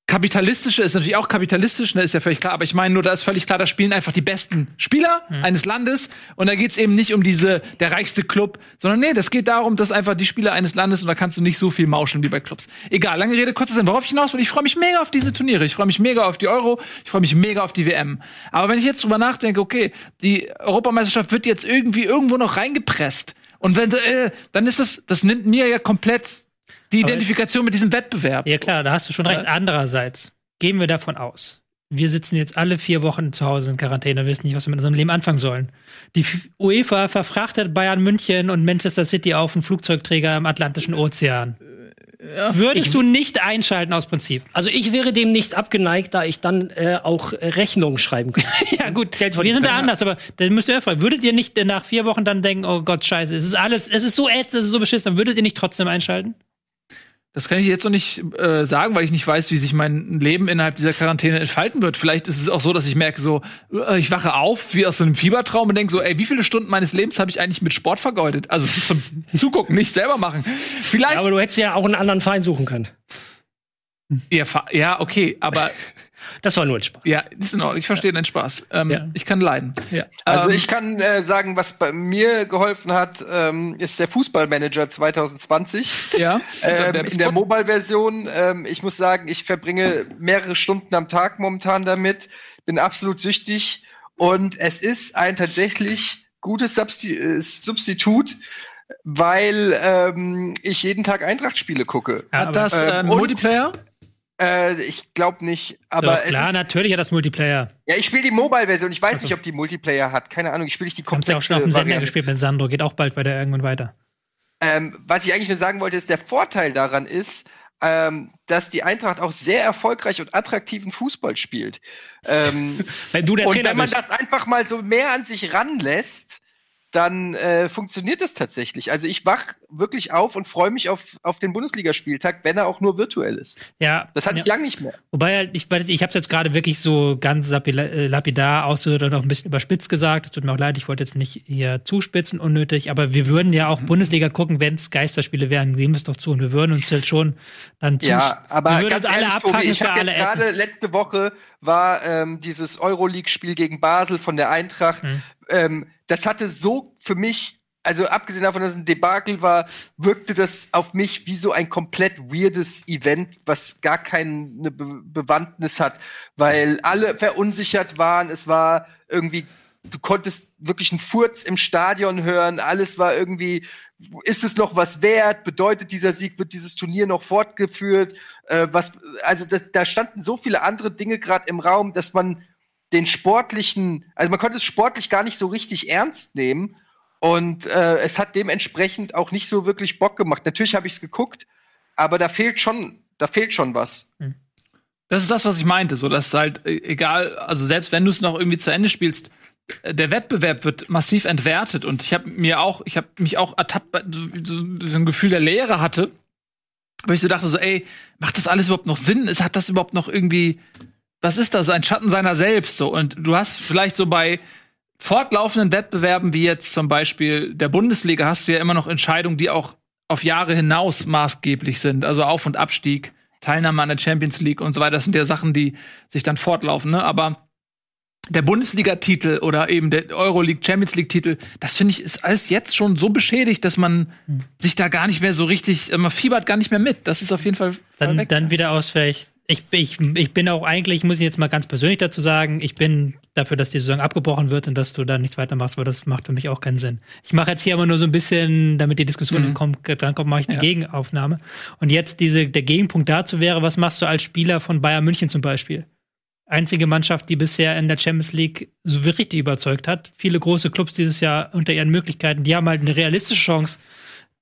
kapitalistische, ist natürlich auch kapitalistisch, ne, ist ja völlig klar, aber ich meine nur, da ist völlig klar, da spielen einfach die besten Spieler eines Landes und da geht's eben nicht um diese, der reichste Club, sondern nee, das geht darum, dass einfach die Spieler eines Landes und da kannst du nicht so viel mauschen wie bei Clubs. Egal, lange Rede, kurzer Sinn, worauf ich hinaus will, ich freue mich mega auf diese Turniere, ich freue mich mega auf die Euro, ich freue mich mega auf die WM. Aber wenn ich jetzt drüber nachdenke, okay, die Europameisterschaft wird jetzt irgendwie irgendwo noch reingepresst und wenn, äh, dann ist das, das nimmt mir ja komplett die Identifikation mit diesem Wettbewerb. Ja, klar, da hast du schon recht. Andererseits gehen wir davon aus. Wir sitzen jetzt alle vier Wochen zu Hause in Quarantäne und wissen nicht, was wir mit unserem Leben anfangen sollen. Die UEFA verfrachtet Bayern München und Manchester City auf einen Flugzeugträger im Atlantischen Ozean. Würdest du nicht einschalten aus Prinzip? Also ich wäre dem nicht abgeneigt, da ich dann äh, auch äh, Rechnungen schreiben könnte. Ja, gut, Geld wir sind da anders, aber dann müsst ihr ja fragen, würdet ihr nicht nach vier Wochen dann denken, oh Gott, scheiße, es ist alles, es ist so ätzend, es ist so beschissen, dann würdet ihr nicht trotzdem einschalten? Das kann ich jetzt noch nicht äh, sagen, weil ich nicht weiß, wie sich mein Leben innerhalb dieser Quarantäne entfalten wird. Vielleicht ist es auch so, dass ich merke, so, äh, ich wache auf wie aus so einem Fiebertraum und denke so, ey, wie viele Stunden meines Lebens habe ich eigentlich mit Sport vergeudet? Also zum Zugucken, nicht selber machen. Vielleicht. Ja, aber du hättest ja auch einen anderen Verein suchen können. ja, ja, okay, aber Das war nur ein Spaß. ja, ist in Ordnung. Ich verstehe deinen Spaß. Ähm, Ja. Ich kann leiden. Ja. Also Ähm, ich kann äh, sagen, was bei mir geholfen hat, ähm, ist der Fußballmanager 2020. Ja. Ähm, in der Mobile-Version, ähm, ich muss sagen, ich verbringe mehrere Stunden am Tag momentan damit, bin absolut süchtig und es ist ein tatsächlich gutes Substi äh, Substitut, weil ähm, ich jeden Tag Eintracht-Spiele gucke. Ja, Hat das und- Multiplayer? Äh, ich glaube nicht, aber Doch, es klar, ist, natürlich hat das Multiplayer. ja, ich spiele die Mobile-Version. Ich weiß Also- nicht, ob die Multiplayer hat. Keine Ahnung. Ich spiele nicht die haben es ja auch schon auf komplexe dem Sender Variante. gespielt mit Sandro, geht auch bald weiter irgendwann weiter. Ähm, was ich eigentlich nur sagen wollte, ist, der Vorteil daran ist, ähm, dass die Eintracht auch sehr erfolgreich und attraktiven Fußball spielt. Ähm, Wenn du der und Trainer wenn man bist. das einfach mal so mehr an sich ranlässt, dann äh, funktioniert das tatsächlich. Also ich wach wirklich auf und freue mich auf, auf den Bundesligaspieltag, wenn er auch nur virtuell ist. Ja. Das hatte ja. ich lange nicht mehr. Wobei, halt, ich, ich habe es jetzt gerade wirklich so ganz äh, lapidar ausgedrückt oder noch ein bisschen überspitzt gesagt. Es tut mir auch leid, ich wollte jetzt nicht hier zuspitzen unnötig, aber wir würden ja auch Bundesliga gucken, wenn es Geisterspiele wären. Nehmen wir es doch zu und wir würden uns halt schon dann zu. Ja, aber wir ganz uns alle abfangen Tobi, ich habe jetzt gerade letzte Woche war ähm, dieses Euroleague-Spiel gegen Basel von der Eintracht. Mhm. Ähm, das hatte so für mich, also abgesehen davon, dass es ein Debakel war, wirkte das auf mich wie so ein komplett weirdes Event, was gar keine Be Bewandtnis hat, weil alle verunsichert waren. Es war irgendwie du konntest wirklich einen Furz im Stadion hören, alles war irgendwie, ist es noch was wert? Bedeutet dieser Sieg, wird dieses Turnier noch fortgeführt? Äh, was, also das, da standen so viele andere Dinge gerade im Raum, dass man den sportlichen, also man konnte es sportlich gar nicht so richtig ernst nehmen. Und äh, es hat dementsprechend auch nicht so wirklich Bock gemacht. Natürlich habe ich es geguckt, aber da fehlt schon, da fehlt schon was. Das ist das, was ich meinte. So, dass halt äh, egal, also selbst wenn du es noch irgendwie zu Ende spielst, äh, der Wettbewerb wird massiv entwertet. Und ich habe mir auch, ich habe mich auch ertappt, so, so ein Gefühl der Leere hatte, wo ich so dachte, so, ey, macht das alles überhaupt noch Sinn? Ist, hat das überhaupt noch irgendwie, was ist das? Ein Schatten seiner selbst. So. Und du hast vielleicht so bei fortlaufenden Wettbewerben, wie jetzt zum Beispiel der Bundesliga, hast du ja immer noch Entscheidungen, die auch auf Jahre hinaus maßgeblich sind. Also Auf- und Abstieg, Teilnahme an der Champions League und so weiter. Das sind ja Sachen, die sich dann fortlaufen. Ne? Aber der Bundesliga-Titel oder eben der Euroleague Champions League-Titel, das finde ich, ist alles jetzt schon so beschädigt, dass man sich da gar nicht mehr so richtig, man fiebert gar nicht mehr mit. Das ist auf jeden Fall Dann, dann wieder ausfällt. Ich, ich, ich bin auch eigentlich, muss ich jetzt mal ganz persönlich dazu sagen, ich bin dafür, dass die Saison abgebrochen wird und dass du da nichts weitermachst, weil das macht für mich auch keinen Sinn. Ich mache jetzt hier aber nur so ein bisschen, damit die Diskussion Mhm. kommt, dann kommt, mache ich eine Ja. Gegenaufnahme. Und jetzt diese, der Gegenpunkt dazu wäre, was machst du als Spieler von Bayern München zum Beispiel? Einzige Mannschaft, die bisher in der Champions League so richtig überzeugt hat. Viele große Clubs dieses Jahr unter ihren Möglichkeiten, die haben halt eine realistische Chance,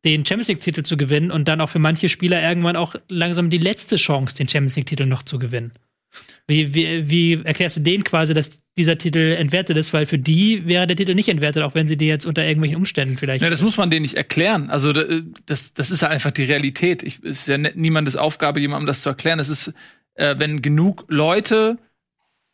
den Champions League-Titel zu gewinnen und dann auch für manche Spieler irgendwann auch langsam die letzte Chance, den Champions League-Titel noch zu gewinnen. Wie, wie, wie erklärst du denen quasi, dass dieser Titel entwertet ist? Weil für die wäre der Titel nicht entwertet, auch wenn sie die jetzt unter irgendwelchen Umständen vielleicht. Ja, das muss man denen nicht erklären. Also da- das, das ist ja einfach die Realität. Ich, es ist ja ne- niemandes Aufgabe, jemandem das zu erklären. Es ist, äh, wenn genug Leute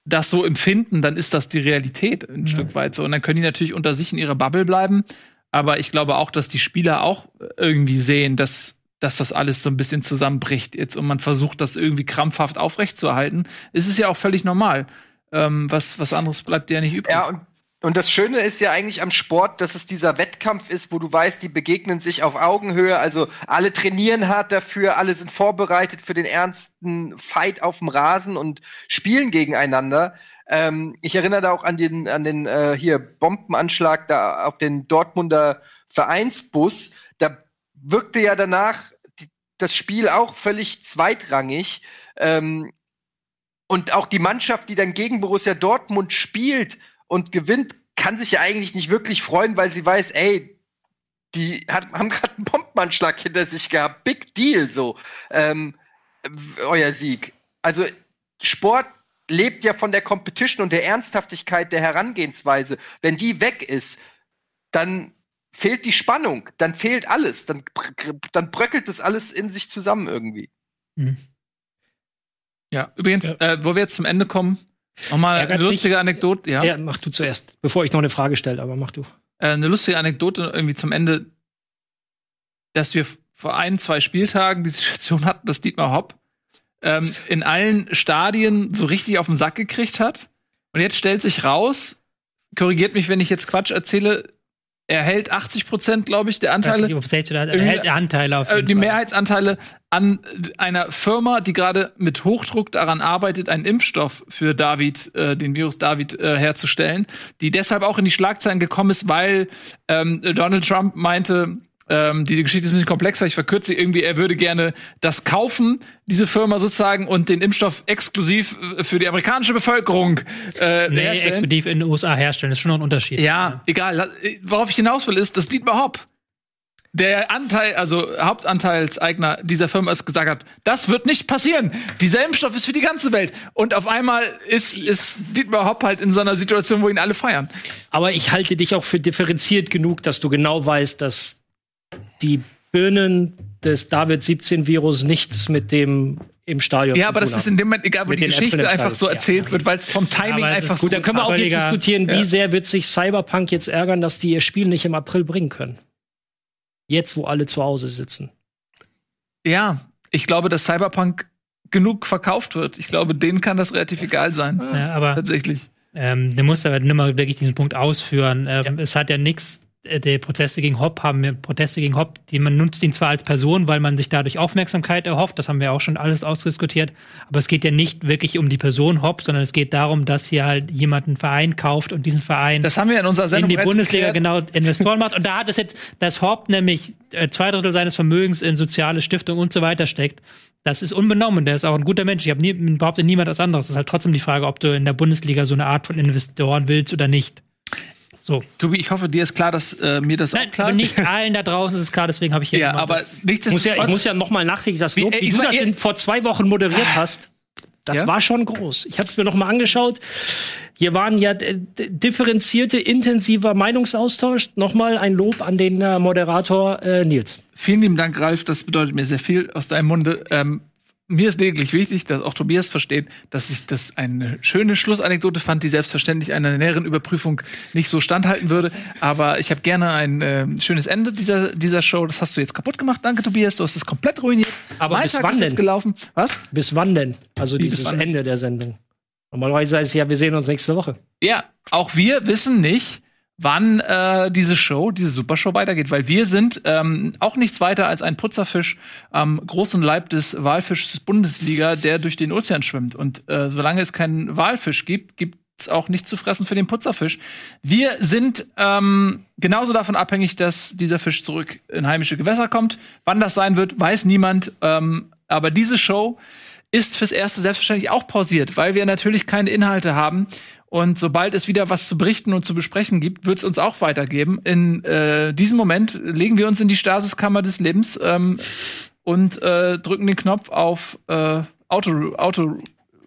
das so empfinden, dann ist das die Realität ein Stück weit so. Und dann können die natürlich unter sich in ihrer Bubble bleiben. Aber ich glaube auch, dass die Spieler auch irgendwie sehen, dass, dass das alles so ein bisschen zusammenbricht jetzt und man versucht, das irgendwie krampfhaft aufrechtzuerhalten. Es ist ja auch völlig normal. Ähm, was, was anderes bleibt dir ja nicht übrig. Ja, und, und das Schöne ist ja eigentlich am Sport, dass es dieser Wettkampf ist, wo du weißt, die begegnen sich auf Augenhöhe. Also alle trainieren hart dafür, alle sind vorbereitet für den ernsten Fight auf dem Rasen und spielen gegeneinander. Ähm, ich erinnere da auch an den, an den äh, hier Bombenanschlag da auf den Dortmunder Vereinsbus. Da wirkte ja danach die, das Spiel auch völlig zweitrangig. Ähm, und auch die Mannschaft, die dann gegen Borussia Dortmund spielt und gewinnt, kann sich ja eigentlich nicht wirklich freuen, weil sie weiß, ey, die hat, haben gerade einen Bombenanschlag hinter sich gehabt. Big Deal so. Ähm, euer Sieg. Also Sport lebt ja von der Competition und der Ernsthaftigkeit der Herangehensweise. Wenn die weg ist, dann fehlt die Spannung, dann fehlt alles, dann, dann bröckelt das alles in sich zusammen irgendwie. Mhm. Ja, übrigens, Äh, wo wir jetzt zum Ende kommen, nochmal eine lustige Anekdote. Ja. Ja, mach du zuerst, bevor ich noch eine Frage stelle, aber mach du. äh, eine lustige Anekdote irgendwie zum Ende, dass wir vor ein, zwei Spieltagen die Situation hatten, dass Dietmar Hopp ähm, in allen Stadien so richtig auf den Sack gekriegt hat. Und jetzt stellt sich raus, korrigiert mich, wenn ich jetzt Quatsch erzähle, er hält 80 Prozent, glaube ich, der Anteile. Ob 16 oder Irgendwie- er hält Anteile auf Äh, jeden die Fall. Mehrheitsanteile an einer Firma, die gerade mit Hochdruck daran arbeitet, einen Impfstoff für David, äh, den Virus David, äh, herzustellen, die deshalb auch in die Schlagzeilen gekommen ist, weil ähm, Donald Trump meinte, ähm, die Geschichte ist ein bisschen komplexer, ich verkürze sie irgendwie, er würde gerne das kaufen, diese Firma sozusagen, und den Impfstoff exklusiv äh, für die amerikanische Bevölkerung äh, Nee, herstellen. exklusiv in den USA herstellen, das ist schon noch ein Unterschied. Ja, egal. Äh, Worauf ich hinaus will, ist, dass Dietmar Hopp der Anteil, also Hauptanteilseigner dieser Firma ist gesagt hat, das wird nicht passieren. Dieser Impfstoff ist für die ganze Welt. Und auf einmal ist, ist Dietmar Hopp halt in so einer Situation, wo ihn alle feiern. Aber ich halte dich auch für differenziert genug, dass du genau weißt, dass die Birnen des David-17-Virus nichts mit dem im Stadion Ja, zu aber tun das ist in dem Moment egal, wo die Geschichte einfach so erzählt Ja, wird, weil es vom Timing einfach ist so Gut, dann können wir auch jetzt diskutieren, wie Ja. sehr wird sich Cyberpunk jetzt ärgern, dass die ihr Spiel nicht im April bringen können. Jetzt, wo alle zu Hause sitzen. Ja, ich glaube, dass Cyberpunk genug verkauft wird. Ich glaube, denen kann das relativ egal sein. Ja, aber Tatsächlich. ähm, du musst aber nimmer wirklich diesen Punkt ausführen. Ähm, Es hat ja nichts, die Proteste gegen Hopp haben wir Proteste gegen Hopp, die man nutzt ihn zwar als Person, weil man sich dadurch Aufmerksamkeit erhofft, das haben wir auch schon alles ausdiskutiert, aber es geht ja nicht wirklich um die Person Hopp, sondern es geht darum, dass hier halt jemand einen Verein kauft und diesen Verein Das haben wir in unserer in Sendung die bereits Bundesliga geklärt. genau Investoren macht. Und da hat es jetzt, dass Hopp nämlich äh, zwei Drittel seines Vermögens in soziale Stiftungen und so weiter steckt. Das ist unbenommen. Der ist auch ein guter Mensch. Ich habe nie, behauptet niemand was anderes. Es ist halt trotzdem die Frage, ob du in der Bundesliga so eine Art von Investoren willst oder nicht. So. Tobi, ich hoffe, dir ist klar, dass äh, mir das Nein, auch klar aber ist. nicht allen da draußen ist es klar, deswegen habe ich hier ja, aber das- Ich muss ja, nichtsdestotrotz. ich muss ja noch mal nachträglich das Wie- Lob, äh, wie, ich du das in, vor zwei Wochen moderiert hast. Das Ja? war schon groß. Ich habe es mir noch mal angeschaut. Hier waren ja äh, differenzierte, intensiver Meinungsaustausch. Nochmal ein Lob an den äh, Moderator äh, Nils. Vielen lieben Dank, Ralf. Das bedeutet mir sehr viel aus deinem Munde. Ähm, mir ist lediglich wichtig, dass auch Tobias versteht, dass ich das eine schöne Schlussanekdote fand, die selbstverständlich einer näheren Überprüfung nicht so standhalten würde. Aber ich habe gerne ein äh, schönes Ende dieser, dieser Show. Das hast du jetzt kaputt gemacht. Danke, Tobias. Du hast es komplett ruiniert. Aber mein bis Tag wann ist jetzt denn? gelaufen. Was? Bis wann denn? Also Wie, dieses? Ende der Sendung. Normalerweise heißt es ja, wir sehen uns nächste Woche. Ja, auch wir wissen nicht, wann äh, diese Show, diese Supershow weitergeht, weil wir sind ähm, auch nichts weiter als ein Putzerfisch am großen Leib des Walfischs Bundesliga, der durch den Ozean schwimmt. Und äh, solange es keinen Walfisch gibt, gibt es auch nichts zu fressen für den Putzerfisch. Wir sind ähm, genauso davon abhängig, dass dieser Fisch zurück in heimische Gewässer kommt. Wann das sein wird, weiß niemand. Ähm, aber diese Show ist fürs Erste selbstverständlich auch pausiert, weil wir natürlich keine Inhalte haben. Und sobald es wieder was zu berichten und zu besprechen gibt, wird es uns auch weitergeben. In äh, diesem Moment legen wir uns in die Stasiskammer des Lebens ähm, und äh, drücken den Knopf auf äh, Auto, Auto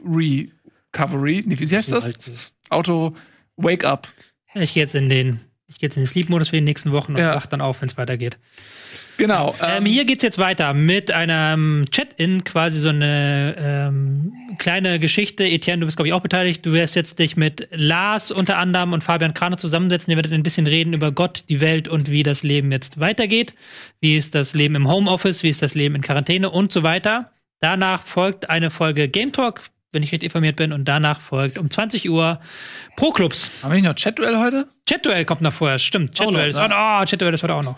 Recovery. Nee, wie heißt das? Auto Wake Up. Ich gehe jetzt in den, ich gehe jetzt in den Sleep-Modus für die nächsten Wochen und Ja. wach dann auf, wenn es weitergeht. Genau. Ähm, hier geht's jetzt weiter mit einem Chat-In, quasi so eine ähm, kleine Geschichte. Etienne, du bist, glaube ich, auch beteiligt. Du wirst jetzt dich mit Lars unter anderem und Fabian Kraner zusammensetzen. Ihr werdet ein bisschen reden über Gott, die Welt und wie das Leben jetzt weitergeht. Wie ist das Leben im Homeoffice, wie ist das Leben in Quarantäne und so weiter. Danach folgt eine Folge Game Talk, wenn ich richtig informiert bin. Und danach folgt um 20 Uhr Pro Clubs. haben wir nicht noch Chat-Duell heute? Chat-Duell kommt noch vorher, stimmt. Chat-Duell ist, noch, oh, Chat-Duell ist heute auch noch.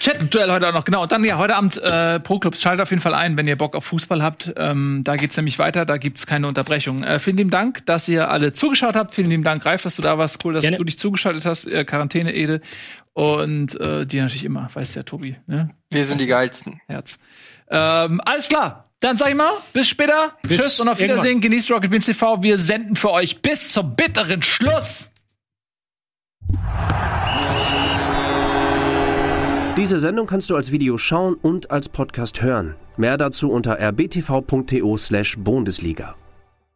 Chat-Duell heute auch noch, genau. Und dann ja, heute Abend äh, Pro-Clubs. Schaltet auf jeden Fall ein, wenn ihr Bock auf Fußball habt. Ähm, da geht's nämlich weiter, da gibt's keine Unterbrechung. Äh, vielen lieben Dank, dass ihr alle zugeschaut habt. Vielen lieben Dank, Ralf, dass du da warst. Cool, dass Gerne. du dich zugeschaltet hast. Äh, Quarantäne, Ede. Und äh, dir natürlich immer, weißt ja, Tobi, ne? Wir sind die geilsten. Herz. Ähm, alles klar. Dann sag ich mal, bis später. Bis Tschüss und auf irgendwann. Wiedersehen. Genießt Rocket Beans TV. Wir senden für euch bis zum bitteren Schluss. Diese Sendung kannst du als Video schauen und als Podcast hören. Mehr dazu unter rbtv.to/bundesliga.